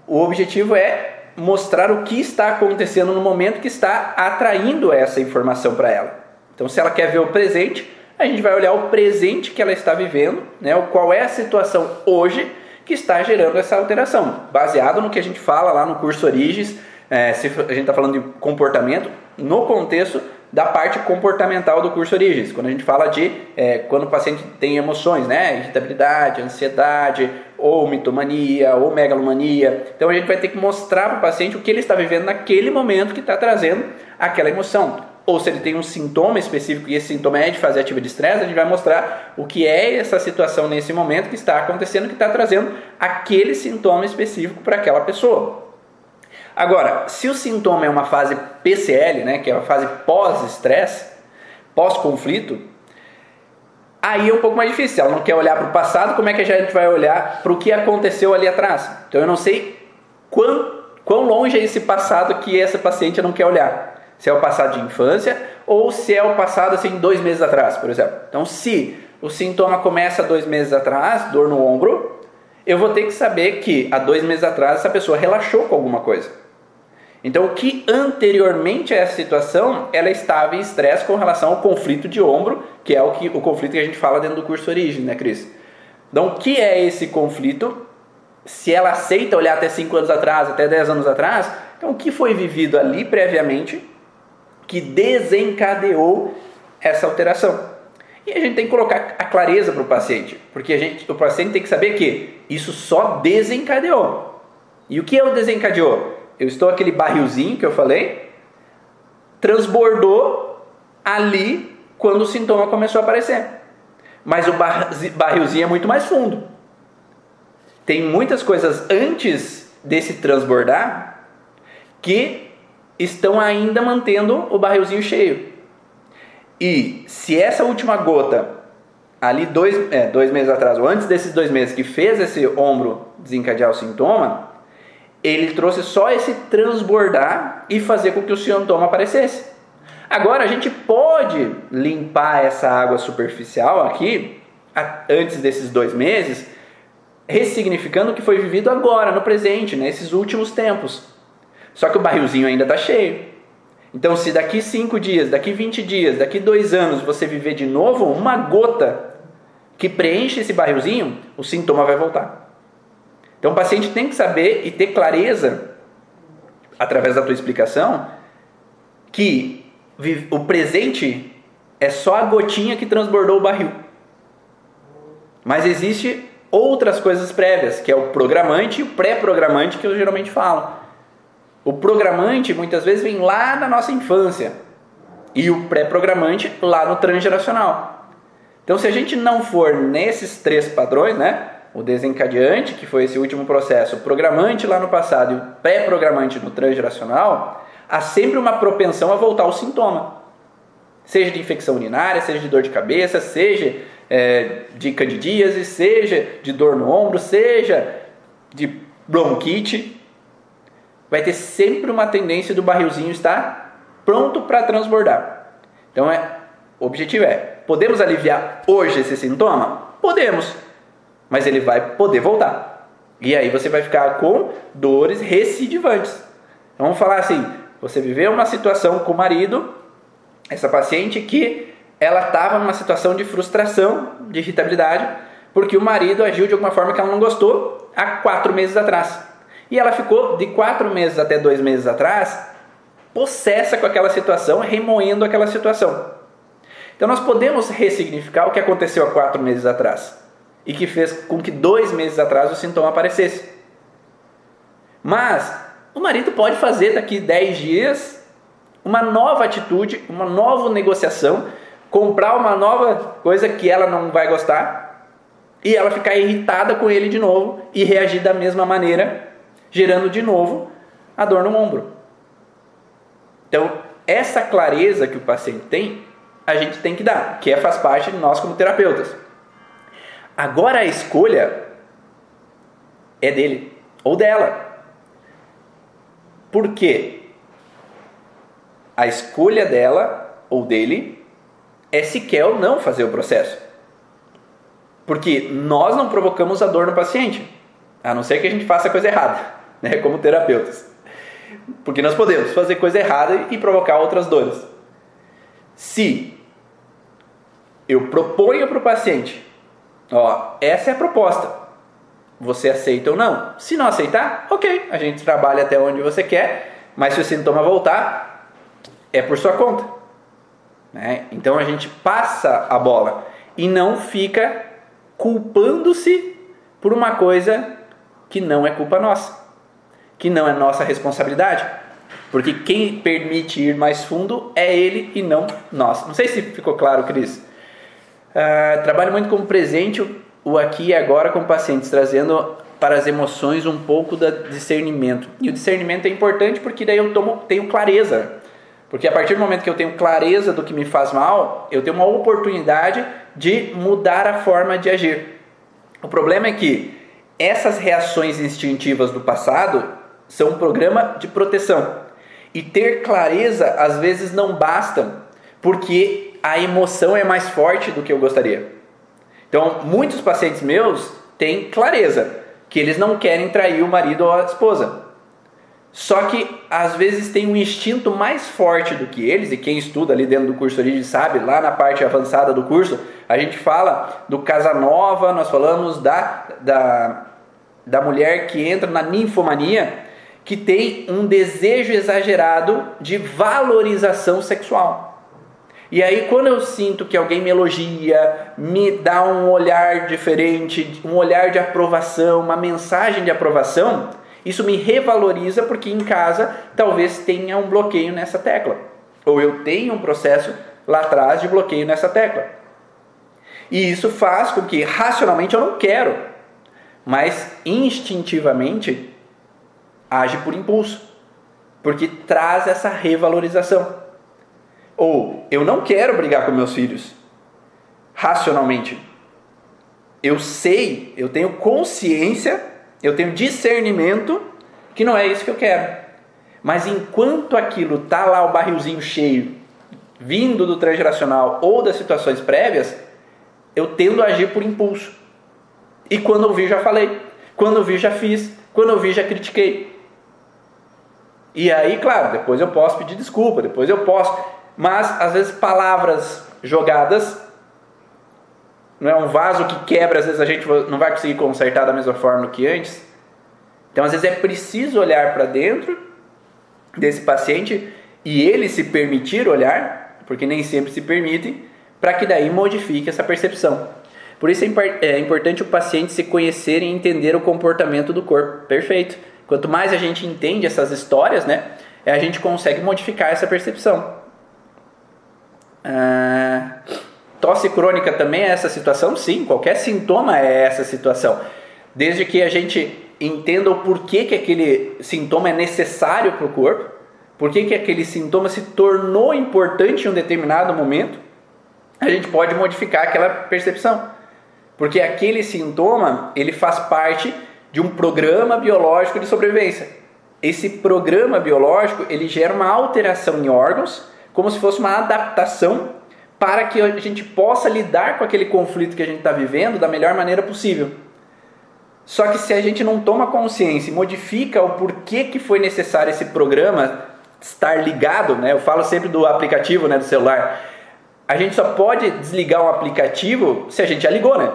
o objetivo é mostrar o que está acontecendo no momento que está atraindo essa informação para ela. Então, se ela quer ver o presente, a gente vai olhar o presente que ela está vivendo, né? qual é a situação hoje que está gerando essa alteração, baseado no que a gente fala lá no curso Origens é, se a gente está falando de comportamento, no contexto da parte comportamental do curso Origens, quando a gente fala de é, quando o paciente tem emoções, né? Irritabilidade, ansiedade, ou mitomania, ou megalomania. Então a gente vai ter que mostrar para o paciente o que ele está vivendo naquele momento que está trazendo aquela emoção. Ou se ele tem um sintoma específico e esse sintoma é de fase ativa de estresse, a gente vai mostrar o que é essa situação nesse momento que está acontecendo, que está trazendo aquele sintoma específico para aquela pessoa. Agora, se o sintoma é uma fase PCL, né, que é uma fase pós-estresse, pós-conflito, aí é um pouco mais difícil. Ela não quer olhar para o passado, como é que a gente vai olhar para o que aconteceu ali atrás? Então eu não sei quão, quão longe é esse passado que essa paciente não quer olhar. Se é o passado de infância ou se é o passado assim dois meses atrás, por exemplo. Então, se o sintoma começa dois meses atrás, dor no ombro, eu vou ter que saber que há dois meses atrás essa pessoa relaxou com alguma coisa. Então, o que anteriormente a essa situação, ela estava em estresse com relação ao conflito de ombro, que é o, que, o conflito que a gente fala dentro do curso Origem, né, Cris? Então, o que é esse conflito? Se ela aceita olhar até 5 anos atrás, até 10 anos atrás, então o que foi vivido ali previamente que desencadeou essa alteração? E a gente tem que colocar a clareza para o paciente, porque a gente, o paciente tem que saber que isso só desencadeou. E o que é o desencadeou? Eu estou aquele barrilzinho que eu falei, transbordou ali quando o sintoma começou a aparecer. Mas o barrilzinho é muito mais fundo. Tem muitas coisas antes desse transbordar que estão ainda mantendo o barrilzinho cheio. E se essa última gota, ali dois, é, dois meses atrás, ou antes desses dois meses, que fez esse ombro desencadear o sintoma, ele trouxe só esse transbordar e fazer com que o sintoma aparecesse. Agora a gente pode limpar essa água superficial aqui, antes desses dois meses, ressignificando o que foi vivido agora, no presente, nesses últimos tempos. Só que o barrilzinho ainda está cheio. Então, se daqui 5 dias, daqui 20 dias, daqui 2 anos você viver de novo uma gota que preenche esse barrilzinho, o sintoma vai voltar. Então o paciente tem que saber e ter clareza, através da tua explicação, que o presente é só a gotinha que transbordou o barril. Mas existe outras coisas prévias, que é o programante e o pré-programante que eu geralmente falo. O programante muitas vezes vem lá na nossa infância e o pré-programante lá no transgeracional. Então, se a gente não for nesses três padrões, né? O desencadeante, que foi esse último processo, o programante lá no passado e o pré-programante no transgeracional, há sempre uma propensão a voltar ao sintoma. Seja de infecção urinária, seja de dor de cabeça, seja é, de candidíase, seja de dor no ombro, seja de bronquite. Vai ter sempre uma tendência do barrilzinho estar pronto para transbordar. Então, é, o objetivo é: podemos aliviar hoje esse sintoma? Podemos mas ele vai poder voltar. E aí você vai ficar com dores recidivantes. Então, vamos falar assim: você viveu uma situação com o marido, essa paciente que ela estava numa situação de frustração, de irritabilidade, porque o marido agiu de alguma forma que ela não gostou há quatro meses atrás. E ela ficou de quatro meses até dois meses atrás possessa com aquela situação, remoendo aquela situação. Então nós podemos ressignificar o que aconteceu há quatro meses atrás e que fez com que dois meses atrás o sintoma aparecesse. Mas o marido pode fazer daqui 10 dias uma nova atitude, uma nova negociação, comprar uma nova coisa que ela não vai gostar e ela ficar irritada com ele de novo e reagir da mesma maneira, gerando de novo a dor no ombro. Então, essa clareza que o paciente tem, a gente tem que dar, que é, faz parte de nós como terapeutas. Agora a escolha é dele ou dela. Por quê? A escolha dela ou dele é se quer ou não fazer o processo. Porque nós não provocamos a dor no paciente, a não ser que a gente faça coisa errada, (laughs) né, como terapeutas. Porque nós podemos fazer coisa errada e provocar outras dores. Se eu proponho para o paciente Ó, essa é a proposta. Você aceita ou não? Se não aceitar, ok, a gente trabalha até onde você quer, mas se o sintoma voltar, é por sua conta. Né? Então a gente passa a bola e não fica culpando-se por uma coisa que não é culpa nossa, que não é nossa responsabilidade. Porque quem permite ir mais fundo é ele e não nós. Não sei se ficou claro, Cris. Uh, trabalho muito como presente, o aqui e agora com pacientes, trazendo para as emoções um pouco do discernimento. E o discernimento é importante porque daí eu tomo, tenho clareza. Porque a partir do momento que eu tenho clareza do que me faz mal, eu tenho uma oportunidade de mudar a forma de agir. O problema é que essas reações instintivas do passado são um programa de proteção. E ter clareza às vezes não basta, porque a emoção é mais forte do que eu gostaria. Então, muitos pacientes meus têm clareza que eles não querem trair o marido ou a esposa. Só que às vezes tem um instinto mais forte do que eles, e quem estuda ali dentro do curso Origem sabe, lá na parte avançada do curso, a gente fala do Casanova, nós falamos da, da, da mulher que entra na ninfomania, que tem um desejo exagerado de valorização sexual. E aí, quando eu sinto que alguém me elogia, me dá um olhar diferente, um olhar de aprovação, uma mensagem de aprovação, isso me revaloriza porque em casa talvez tenha um bloqueio nessa tecla. Ou eu tenho um processo lá atrás de bloqueio nessa tecla. E isso faz com que racionalmente eu não quero, mas instintivamente age por impulso, porque traz essa revalorização. Ou eu não quero brigar com meus filhos racionalmente. Eu sei, eu tenho consciência eu tenho discernimento que não é isso que eu quero. Mas enquanto aquilo tá lá o barrilzinho cheio, vindo do transgeracional ou das situações prévias, eu tendo a agir por impulso. E quando eu vi, já falei. Quando eu vi, já fiz. Quando eu vi, já critiquei. E aí, claro, depois eu posso pedir desculpa, depois eu posso. Mas, às vezes, palavras jogadas não é um vaso que quebra, às vezes a gente não vai conseguir consertar da mesma forma que antes. Então, às vezes é preciso olhar para dentro desse paciente e ele se permitir olhar, porque nem sempre se permitem, para que daí modifique essa percepção. Por isso é, é importante o paciente se conhecer e entender o comportamento do corpo. Perfeito. Quanto mais a gente entende essas histórias, né, a gente consegue modificar essa percepção. Ah, Tosse crônica também é essa situação? Sim, qualquer sintoma é essa situação. Desde que a gente entenda o porquê que aquele sintoma é necessário para o corpo, porquê que aquele sintoma se tornou importante em um determinado momento, a gente pode modificar aquela percepção. Porque aquele sintoma, ele faz parte de um programa biológico de sobrevivência. Esse programa biológico, ele gera uma alteração em órgãos, como se fosse uma adaptação para que a gente possa lidar com aquele conflito que a gente está vivendo da melhor maneira possível. Só que se a gente não toma consciência e modifica o porquê que foi necessário esse programa estar ligado, né? Eu falo sempre do aplicativo, né, do celular. A gente só pode desligar um aplicativo se a gente já ligou, né?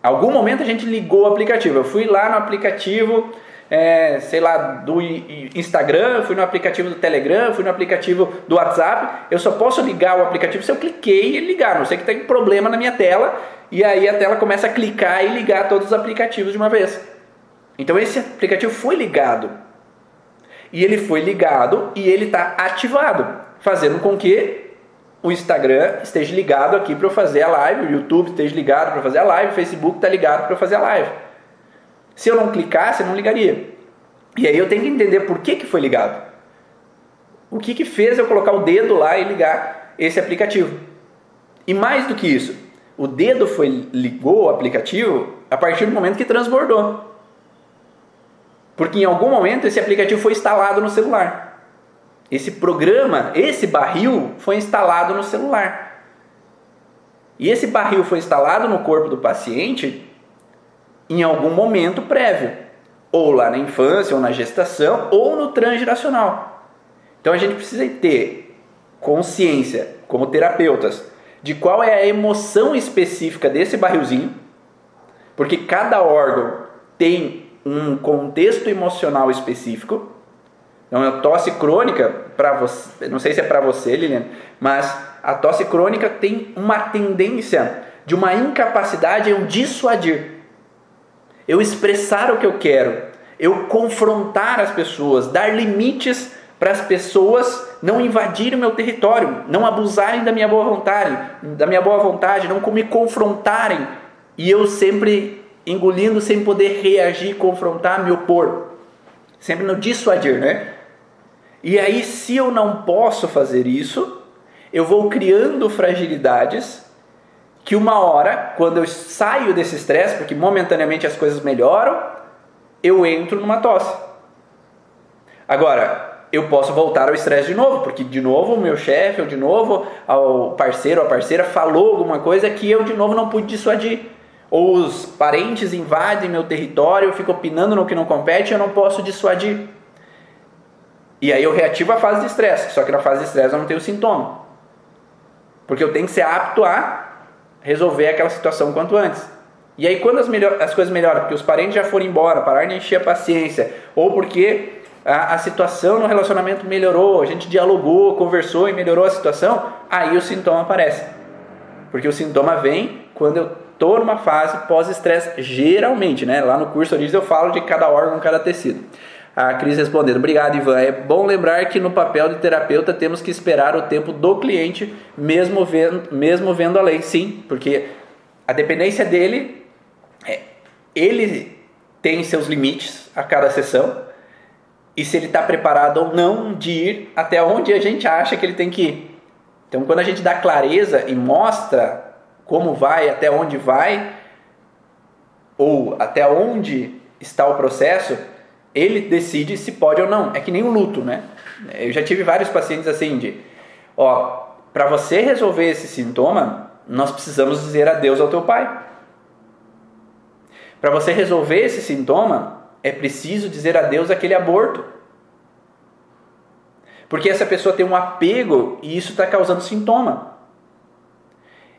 Algum momento a gente ligou o aplicativo. Eu fui lá no aplicativo, é, sei lá, do Instagram, fui no aplicativo do Telegram, fui no aplicativo do WhatsApp. Eu só posso ligar o aplicativo se eu cliquei e ligar. Não sei que tem problema na minha tela e aí a tela começa a clicar e ligar todos os aplicativos de uma vez. Então esse aplicativo foi ligado. E ele foi ligado e ele está ativado, fazendo com que o Instagram esteja ligado aqui para eu fazer a live, o YouTube esteja ligado para fazer a live, o Facebook está ligado para fazer a live. Se eu não clicasse, eu não ligaria. E aí eu tenho que entender por que, que foi ligado. O que, que fez eu colocar o dedo lá e ligar esse aplicativo. E mais do que isso, o dedo foi ligou o aplicativo a partir do momento que transbordou. Porque em algum momento esse aplicativo foi instalado no celular. Esse programa, esse barril foi instalado no celular. E esse barril foi instalado no corpo do paciente em algum momento prévio, ou lá na infância, ou na gestação, ou no transgeracional. Então a gente precisa ter consciência, como terapeutas, de qual é a emoção específica desse barrilzinho, porque cada órgão tem um contexto emocional específico, Então, a tosse crônica, para você, não sei se é para você, Lilian, mas a tosse crônica tem uma tendência de uma incapacidade em dissuadir. Eu expressar o que eu quero, eu confrontar as pessoas, dar limites para as pessoas não invadirem o meu território, não abusarem da minha boa vontade, da minha boa vontade, não me confrontarem e eu sempre engolindo sem poder reagir, confrontar, me opor, sempre no dissuadir, né? E aí, se eu não posso fazer isso, eu vou criando fragilidades que uma hora, quando eu saio desse estresse, porque momentaneamente as coisas melhoram, eu entro numa tosse. Agora, eu posso voltar ao estresse de novo, porque de novo o meu chefe, ou de novo o parceiro ou a parceira falou alguma coisa que eu de novo não pude dissuadir. Ou os parentes invadem meu território, eu fico opinando no que não compete eu não posso dissuadir. E aí eu reativo a fase de estresse, só que na fase de estresse eu não tenho sintoma. Porque eu tenho que ser apto a resolver aquela situação quanto antes. E aí quando as, melhor, as coisas melhoram, porque os parentes já foram embora, pararam de encher a paciência, ou porque a, a situação no relacionamento melhorou, a gente dialogou, conversou e melhorou a situação, aí o sintoma aparece. Porque o sintoma vem quando eu estou numa fase pós-estresse, geralmente, né? Lá no curso Origens eu falo de cada órgão, cada tecido. A Cris respondendo: Obrigado, Ivan. É bom lembrar que no papel de terapeuta temos que esperar o tempo do cliente, mesmo vendo, mesmo vendo a lei. Sim, porque a dependência dele, é, ele tem seus limites a cada sessão e se ele está preparado ou não de ir até onde a gente acha que ele tem que ir. Então, quando a gente dá clareza e mostra como vai, até onde vai, ou até onde está o processo, ele decide se pode ou não. É que nem um luto, né? Eu já tive vários pacientes assim de, ó, para você resolver esse sintoma, nós precisamos dizer adeus ao teu pai. Para você resolver esse sintoma, é preciso dizer adeus àquele aborto. Porque essa pessoa tem um apego e isso está causando sintoma.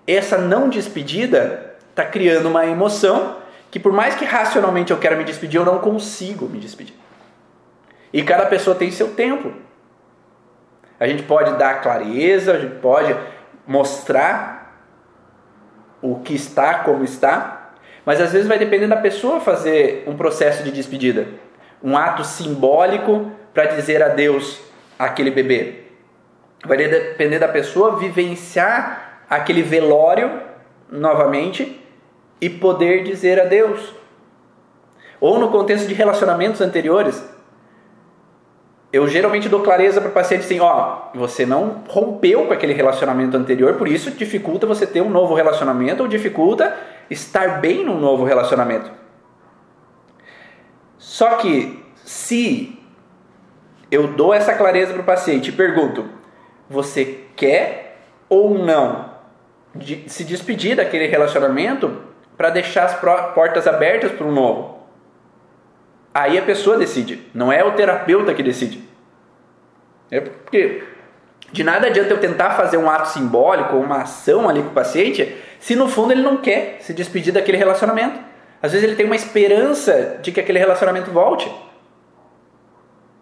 Essa não despedida está criando uma emoção que por mais que racionalmente eu quero me despedir, eu não consigo me despedir. E cada pessoa tem seu tempo. A gente pode dar clareza, a gente pode mostrar o que está, como está, mas às vezes vai depender da pessoa fazer um processo de despedida, um ato simbólico para dizer adeus àquele bebê. Vai depender da pessoa vivenciar aquele velório novamente e poder dizer adeus. Ou no contexto de relacionamentos anteriores, eu geralmente dou clareza para o paciente assim, ó, você não rompeu com aquele relacionamento anterior, por isso dificulta você ter um novo relacionamento ou dificulta estar bem num novo relacionamento. Só que se eu dou essa clareza para o paciente e pergunto, você quer ou não de se despedir daquele relacionamento? Para deixar as portas abertas para um novo. Aí a pessoa decide, não é o terapeuta que decide. É porque de nada adianta eu tentar fazer um ato simbólico, uma ação ali com o paciente, se no fundo ele não quer se despedir daquele relacionamento. Às vezes ele tem uma esperança de que aquele relacionamento volte.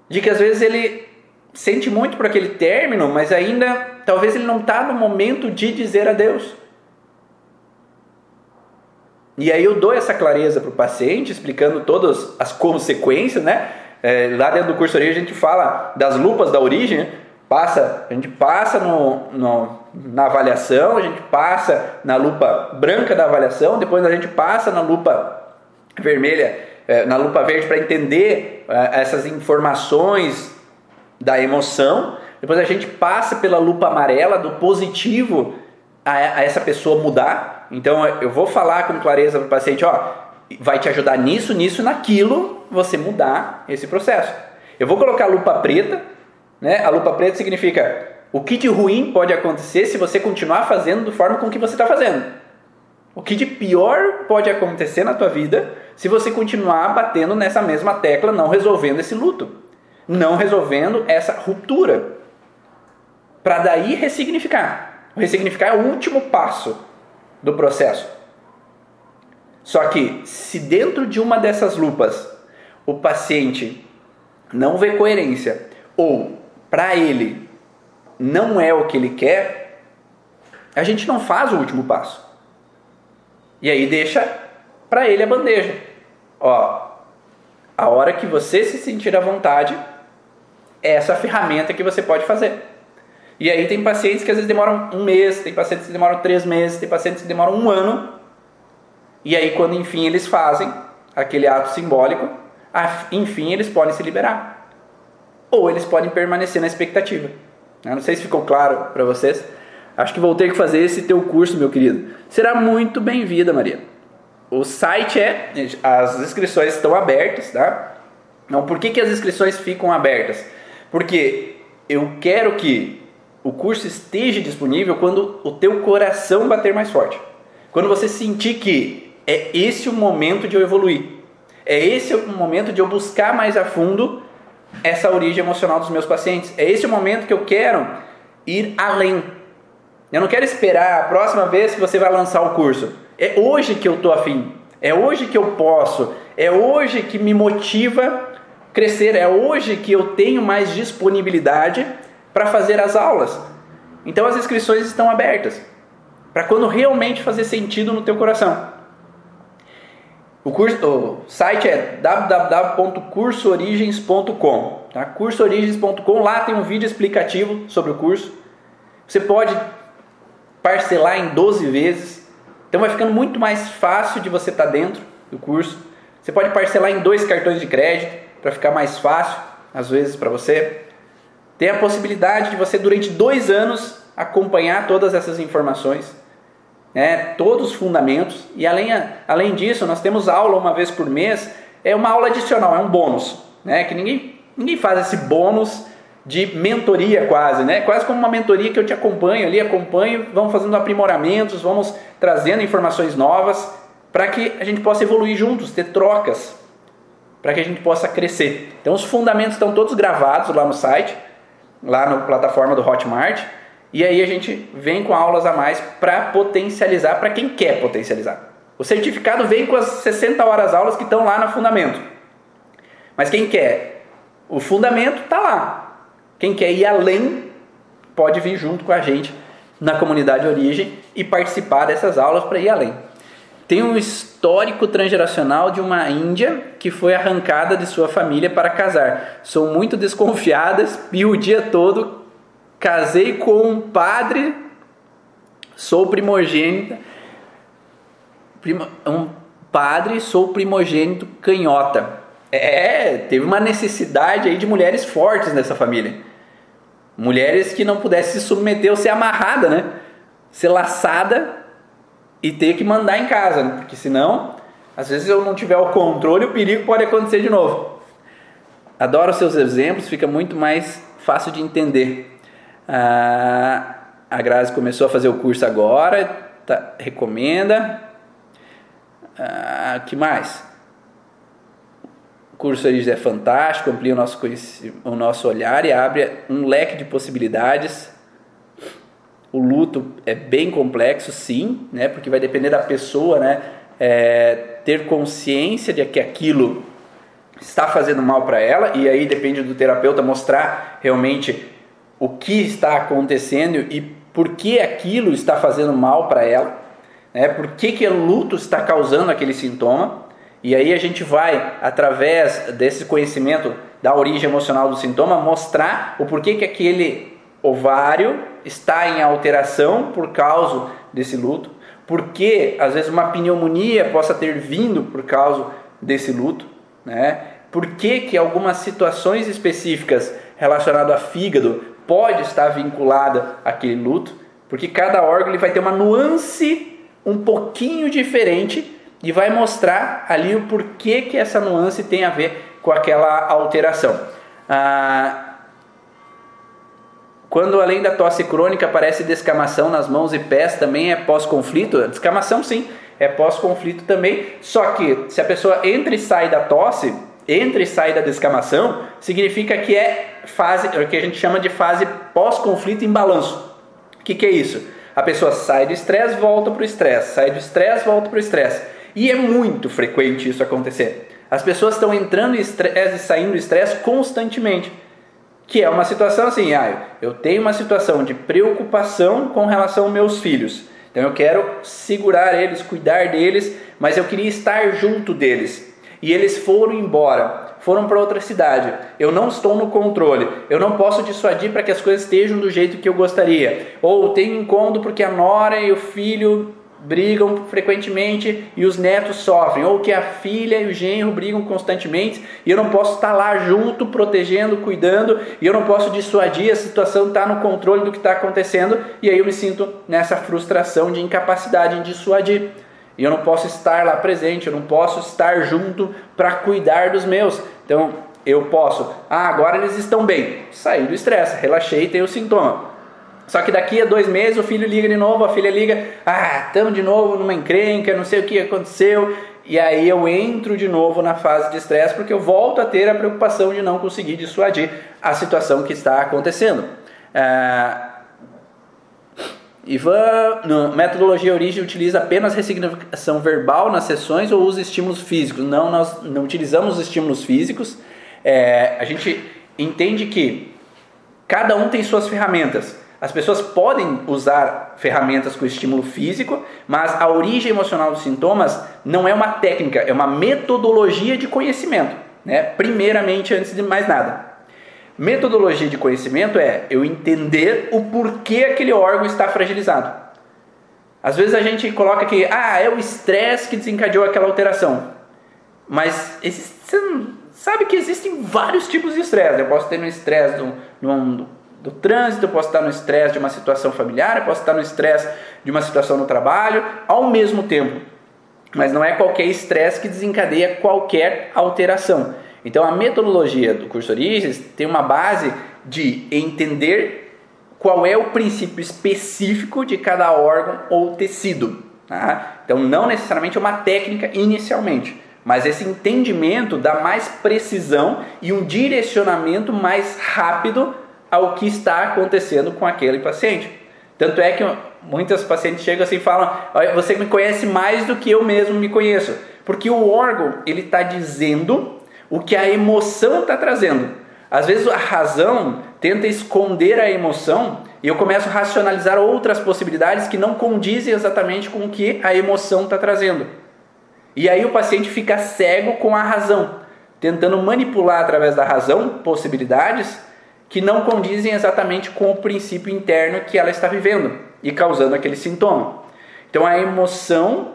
De que às vezes ele sente muito por aquele término, mas ainda talvez ele não está no momento de dizer adeus. E aí eu dou essa clareza para o paciente, explicando todas as consequências, né? É, lá dentro do curso a gente fala das lupas da origem, né? passa, a gente passa no, no, na avaliação, a gente passa na lupa branca da avaliação, depois a gente passa na lupa vermelha, é, na lupa verde para entender é, essas informações da emoção, depois a gente passa pela lupa amarela do positivo a, a essa pessoa mudar, então eu vou falar com clareza para o paciente, ó, vai te ajudar nisso, nisso, naquilo, você mudar esse processo. Eu vou colocar a lupa preta, né? A lupa preta significa o que de ruim pode acontecer se você continuar fazendo da forma com que você está fazendo. O que de pior pode acontecer na tua vida se você continuar batendo nessa mesma tecla, não resolvendo esse luto, não resolvendo essa ruptura. Para daí ressignificar. O ressignificar é o último passo do processo. Só que se dentro de uma dessas lupas o paciente não vê coerência ou para ele não é o que ele quer, a gente não faz o último passo. E aí deixa para ele a bandeja. Ó, a hora que você se sentir à vontade, é essa ferramenta que você pode fazer. E aí tem pacientes que às vezes demoram um mês, tem pacientes que demoram três meses, tem pacientes que demoram um ano. E aí quando enfim eles fazem aquele ato simbólico, enfim eles podem se liberar. Ou eles podem permanecer na expectativa. Eu não sei se ficou claro para vocês. Acho que vou ter que fazer esse teu curso, meu querido. Será muito bem-vinda, Maria. O site é. As inscrições estão abertas, tá? Não, por que, que as inscrições ficam abertas? Porque eu quero que o curso esteja disponível quando o teu coração bater mais forte. Quando você sentir que é esse o momento de eu evoluir. É esse o momento de eu buscar mais a fundo essa origem emocional dos meus pacientes. É esse o momento que eu quero ir além. Eu não quero esperar a próxima vez que você vai lançar o curso. É hoje que eu estou afim. É hoje que eu posso. É hoje que me motiva crescer. É hoje que eu tenho mais disponibilidade para fazer as aulas. Então as inscrições estão abertas. Para quando realmente fazer sentido no teu coração. O, curso, o site é www.cursoorigens.com. Tá? Cursoorigens.com, lá tem um vídeo explicativo sobre o curso. Você pode parcelar em 12 vezes. Então vai ficando muito mais fácil de você estar tá dentro do curso. Você pode parcelar em dois cartões de crédito para ficar mais fácil, às vezes, para você. Tem a possibilidade de você, durante dois anos, acompanhar todas essas informações né, todos os fundamentos. E além, além disso, nós temos aula uma vez por mês, é uma aula adicional, é um bônus, né, que ninguém, ninguém faz esse bônus de mentoria quase, né? Quase como uma mentoria que eu te acompanho ali, acompanho, vamos fazendo aprimoramentos, vamos trazendo informações novas para que a gente possa evoluir juntos, ter trocas, para que a gente possa crescer. Então os fundamentos estão todos gravados lá no site, lá na plataforma do Hotmart. E aí a gente vem com aulas a mais para potencializar para quem quer potencializar. O certificado vem com as 60 horas aulas que estão lá no fundamento. Mas quem quer o fundamento está lá. Quem quer ir além pode vir junto com a gente na comunidade Origem e participar dessas aulas para ir além. Tem um histórico transgeracional de uma índia que foi arrancada de sua família para casar. Sou muito desconfiada, espio o dia todo Casei com um padre, sou primogênita, um padre, sou primogênito canhota. É, teve uma necessidade aí de mulheres fortes nessa família. Mulheres que não pudessem se submeter ou ser amarrada, né? Ser laçada e ter que mandar em casa, né? porque senão, às vezes eu não tiver o controle, o perigo pode acontecer de novo. Adoro seus exemplos, fica muito mais fácil de entender. Ah, a Grazi começou a fazer o curso agora, tá, recomenda. Ah, que mais? O curso é fantástico, amplia o nosso, o nosso olhar e abre um leque de possibilidades. O luto é bem complexo, sim, né? porque vai depender da pessoa né? É, ter consciência de que aquilo está fazendo mal para ela, e aí depende do terapeuta mostrar realmente o que está acontecendo e por que aquilo está fazendo mal para ela, né? por que, que o luto está causando aquele sintoma. E aí a gente vai, através desse conhecimento da origem emocional do sintoma, mostrar o porquê que aquele ovário está em alteração por causa desse luto, porque às vezes uma pneumonia possa ter vindo por causa desse luto, né? Por que, que algumas situações específicas relacionadas a fígado pode estar vinculada àquele luto, porque cada órgão ele vai ter uma nuance um pouquinho diferente e vai mostrar ali o porquê que essa nuance tem a ver com aquela alteração. Ah, quando além da tosse crônica aparece descamação nas mãos e pés, também é pós-conflito? Descamação sim, é pós-conflito também. Só que se a pessoa entra e sai da tosse, entra e sai da descamação, significa que é fase, é o que a gente chama de fase pós-conflito em balanço. O que, que é isso? A pessoa sai do estresse, volta para o estresse, sai do estresse, volta para o estresse. E é muito frequente isso acontecer. As pessoas estão entrando em estresse e saindo do estresse constantemente. Que é uma situação assim, ah, eu tenho uma situação de preocupação com relação aos meus filhos. Então eu quero segurar eles, cuidar deles, mas eu queria estar junto deles. E eles foram embora, foram para outra cidade. Eu não estou no controle. Eu não posso dissuadir para que as coisas estejam do jeito que eu gostaria. Ou tenho incômodo porque a nora e o filho brigam frequentemente e os netos sofrem, ou que a filha e o genro brigam constantemente e eu não posso estar lá junto, protegendo, cuidando, e eu não posso dissuadir, a situação está no controle do que está acontecendo, e aí eu me sinto nessa frustração de incapacidade em dissuadir. E eu não posso estar lá presente, eu não posso estar junto para cuidar dos meus. Então eu posso, ah, agora eles estão bem, sair do estresse, relaxei, tenho o sintoma. Só que daqui a dois meses o filho liga de novo, a filha liga, ah, estamos de novo numa encrenca, não sei o que aconteceu. E aí eu entro de novo na fase de estresse porque eu volto a ter a preocupação de não conseguir dissuadir a situação que está acontecendo. Ah, Ivan, no, metodologia origem utiliza apenas ressignificação verbal nas sessões ou usa estímulos físicos? Não, nós não utilizamos estímulos físicos. É, a gente entende que cada um tem suas ferramentas. As pessoas podem usar ferramentas com estímulo físico, mas a origem emocional dos sintomas não é uma técnica, é uma metodologia de conhecimento, né? Primeiramente, antes de mais nada. Metodologia de conhecimento é eu entender o porquê aquele órgão está fragilizado. Às vezes a gente coloca que ah, é o estresse que desencadeou aquela alteração. Mas você sabe que existem vários tipos de estresse. Eu posso ter um estresse num, do trânsito, eu posso estar no estresse de uma situação familiar, eu posso estar no estresse de uma situação no trabalho, ao mesmo tempo. Mas não é qualquer estresse que desencadeia qualquer alteração. Então a metodologia do curso Origens tem uma base de entender qual é o princípio específico de cada órgão ou tecido. Tá? Então não necessariamente uma técnica inicialmente, mas esse entendimento dá mais precisão e um direcionamento mais rápido ao que está acontecendo com aquele paciente. Tanto é que muitas pacientes chegam assim e falam: você me conhece mais do que eu mesmo me conheço, porque o órgão ele está dizendo o que a emoção está trazendo. Às vezes a razão tenta esconder a emoção e eu começo a racionalizar outras possibilidades que não condizem exatamente com o que a emoção está trazendo. E aí o paciente fica cego com a razão, tentando manipular através da razão possibilidades que não condizem exatamente com o princípio interno que ela está vivendo e causando aquele sintoma. Então a emoção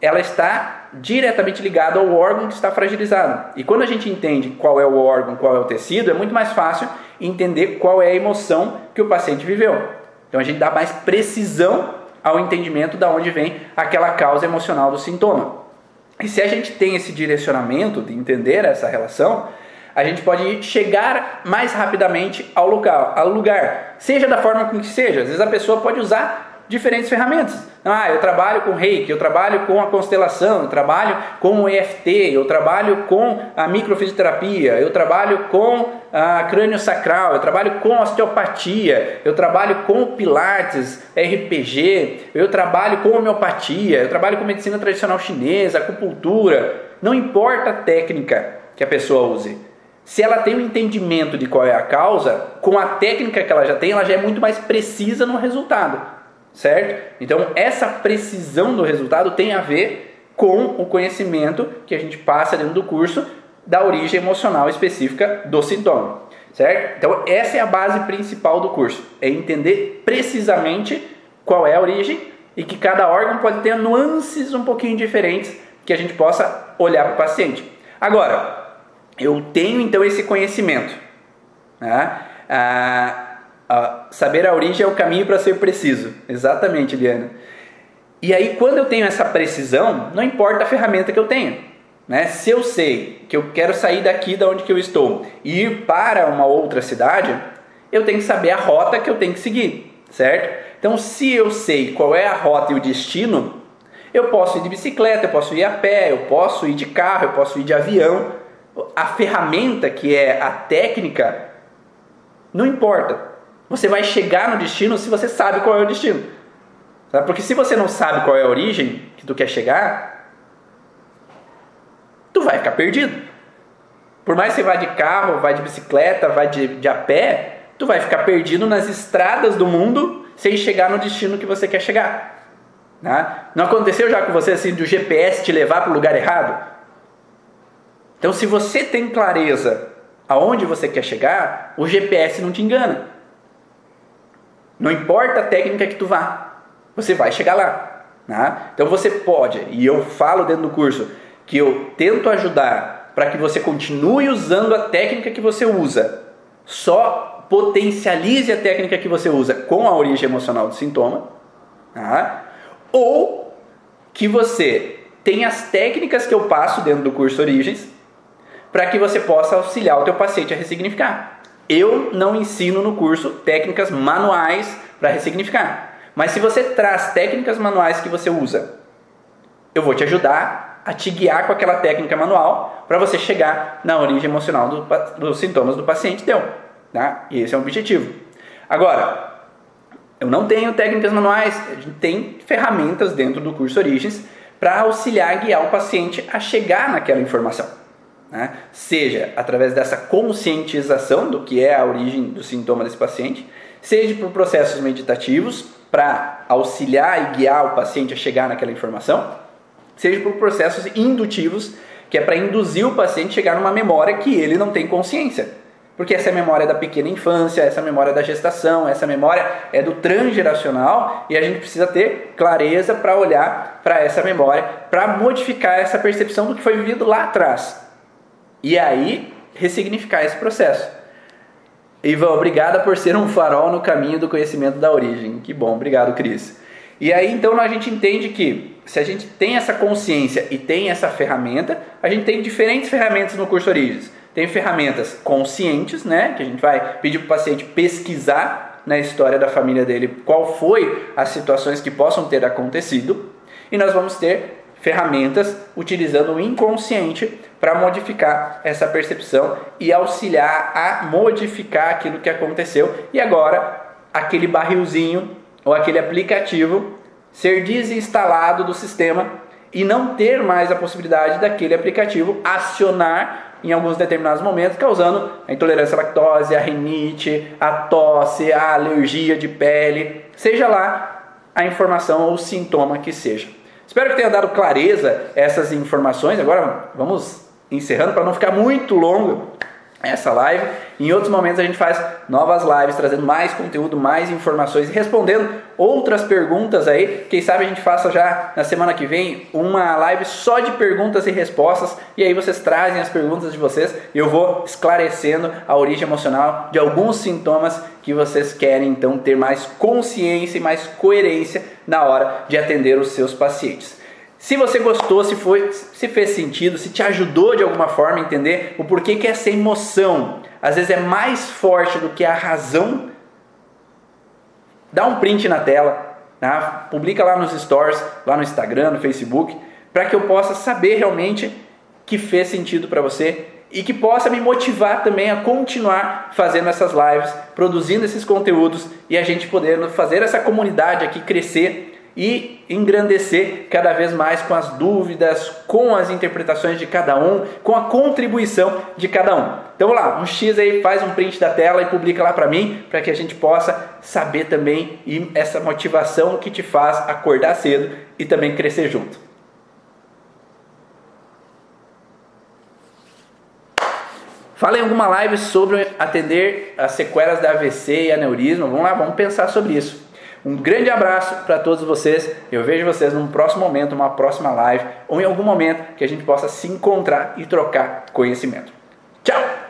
ela está diretamente ligada ao órgão que está fragilizado. E quando a gente entende qual é o órgão, qual é o tecido, é muito mais fácil entender qual é a emoção que o paciente viveu. Então a gente dá mais precisão ao entendimento de onde vem aquela causa emocional do sintoma. E se a gente tem esse direcionamento de entender essa relação, a gente pode chegar mais rapidamente ao lugar, ao lugar, seja da forma que seja. Às vezes a pessoa pode usar diferentes ferramentas. Ah, eu trabalho com reiki, eu trabalho com a constelação, eu trabalho com o EFT, eu trabalho com a microfisioterapia, eu trabalho com a crânio sacral, eu trabalho com osteopatia, eu trabalho com pilates, RPG, eu trabalho com homeopatia, eu trabalho com medicina tradicional chinesa, acupuntura. Não importa a técnica que a pessoa use se ela tem um entendimento de qual é a causa, com a técnica que ela já tem, ela já é muito mais precisa no resultado, certo? Então, essa precisão do resultado tem a ver com o conhecimento que a gente passa dentro do curso da origem emocional específica do sintoma, certo? Então, essa é a base principal do curso, é entender precisamente qual é a origem e que cada órgão pode ter nuances um pouquinho diferentes que a gente possa olhar para o paciente. Agora, eu tenho então esse conhecimento. Né? Ah, ah, saber a origem é o caminho para ser preciso. Exatamente, Liana. E aí, quando eu tenho essa precisão, não importa a ferramenta que eu tenha. Né? Se eu sei que eu quero sair daqui da onde que eu estou e ir para uma outra cidade, eu tenho que saber a rota que eu tenho que seguir, certo? Então, se eu sei qual é a rota e o destino, eu posso ir de bicicleta, eu posso ir a pé, eu posso ir de carro, eu posso ir de avião, a ferramenta que é a técnica, não importa. Você vai chegar no destino se você sabe qual é o destino. Sabe? Porque se você não sabe qual é a origem que tu quer chegar, tu vai ficar perdido. Por mais que você vá de carro, vá de bicicleta, vá de, de a pé, tu vai ficar perdido nas estradas do mundo sem chegar no destino que você quer chegar. Né? Não aconteceu já com você assim do GPS te levar para o lugar errado? Então, se você tem clareza aonde você quer chegar, o GPS não te engana. Não importa a técnica que tu vá, você vai chegar lá. Né? Então você pode, e eu falo dentro do curso, que eu tento ajudar para que você continue usando a técnica que você usa. Só potencialize a técnica que você usa com a origem emocional do sintoma. Tá? Ou que você tenha as técnicas que eu passo dentro do curso Origens para que você possa auxiliar o teu paciente a ressignificar. Eu não ensino no curso técnicas manuais para ressignificar. Mas se você traz técnicas manuais que você usa, eu vou te ajudar a te guiar com aquela técnica manual para você chegar na origem emocional do, dos sintomas do paciente teu. Tá? E esse é o objetivo. Agora, eu não tenho técnicas manuais, a gente tem ferramentas dentro do curso Origens para auxiliar guiar o paciente a chegar naquela informação né? seja através dessa conscientização do que é a origem do sintoma desse paciente, seja por processos meditativos para auxiliar e guiar o paciente a chegar naquela informação, seja por processos indutivos, que é para induzir o paciente a chegar numa memória que ele não tem consciência. Porque essa é a memória da pequena infância, essa é a memória da gestação, essa memória é do transgeracional e a gente precisa ter clareza para olhar para essa memória, para modificar essa percepção do que foi vivido lá atrás. E aí, ressignificar esse processo. Ivan, obrigada por ser um farol no caminho do conhecimento da origem. Que bom, obrigado, Cris. E aí, então, a gente entende que se a gente tem essa consciência e tem essa ferramenta, a gente tem diferentes ferramentas no curso Origens. Tem ferramentas conscientes, né, que a gente vai pedir para o paciente pesquisar na história da família dele qual foi as situações que possam ter acontecido. E nós vamos ter ferramentas utilizando o inconsciente para modificar essa percepção e auxiliar a modificar aquilo que aconteceu. E agora, aquele barrilzinho ou aquele aplicativo ser desinstalado do sistema e não ter mais a possibilidade daquele aplicativo acionar em alguns determinados momentos, causando a intolerância à lactose, a rinite, a tosse, a alergia de pele, seja lá a informação ou sintoma que seja. Espero que tenha dado clareza essas informações. Agora vamos encerrando para não ficar muito longo essa live. Em outros momentos a gente faz novas lives trazendo mais conteúdo, mais informações e respondendo outras perguntas aí. Quem sabe a gente faça já na semana que vem uma live só de perguntas e respostas e aí vocês trazem as perguntas de vocês e eu vou esclarecendo a origem emocional de alguns sintomas que vocês querem então ter mais consciência e mais coerência na hora de atender os seus pacientes. Se você gostou, se, foi, se fez sentido, se te ajudou de alguma forma a entender o porquê que essa emoção às vezes é mais forte do que a razão, dá um print na tela, tá? publica lá nos stories, lá no Instagram, no Facebook, para que eu possa saber realmente que fez sentido para você e que possa me motivar também a continuar fazendo essas lives, produzindo esses conteúdos e a gente poder fazer essa comunidade aqui crescer e engrandecer cada vez mais com as dúvidas, com as interpretações de cada um, com a contribuição de cada um. Então vamos lá, um X aí, faz um print da tela e publica lá para mim, para que a gente possa saber também e essa motivação que te faz acordar cedo e também crescer junto. Fala em alguma live sobre atender as sequelas da AVC e aneurisma. Vamos lá, vamos pensar sobre isso. Um grande abraço para todos vocês. Eu vejo vocês num próximo momento, uma próxima live ou em algum momento que a gente possa se encontrar e trocar conhecimento. Tchau!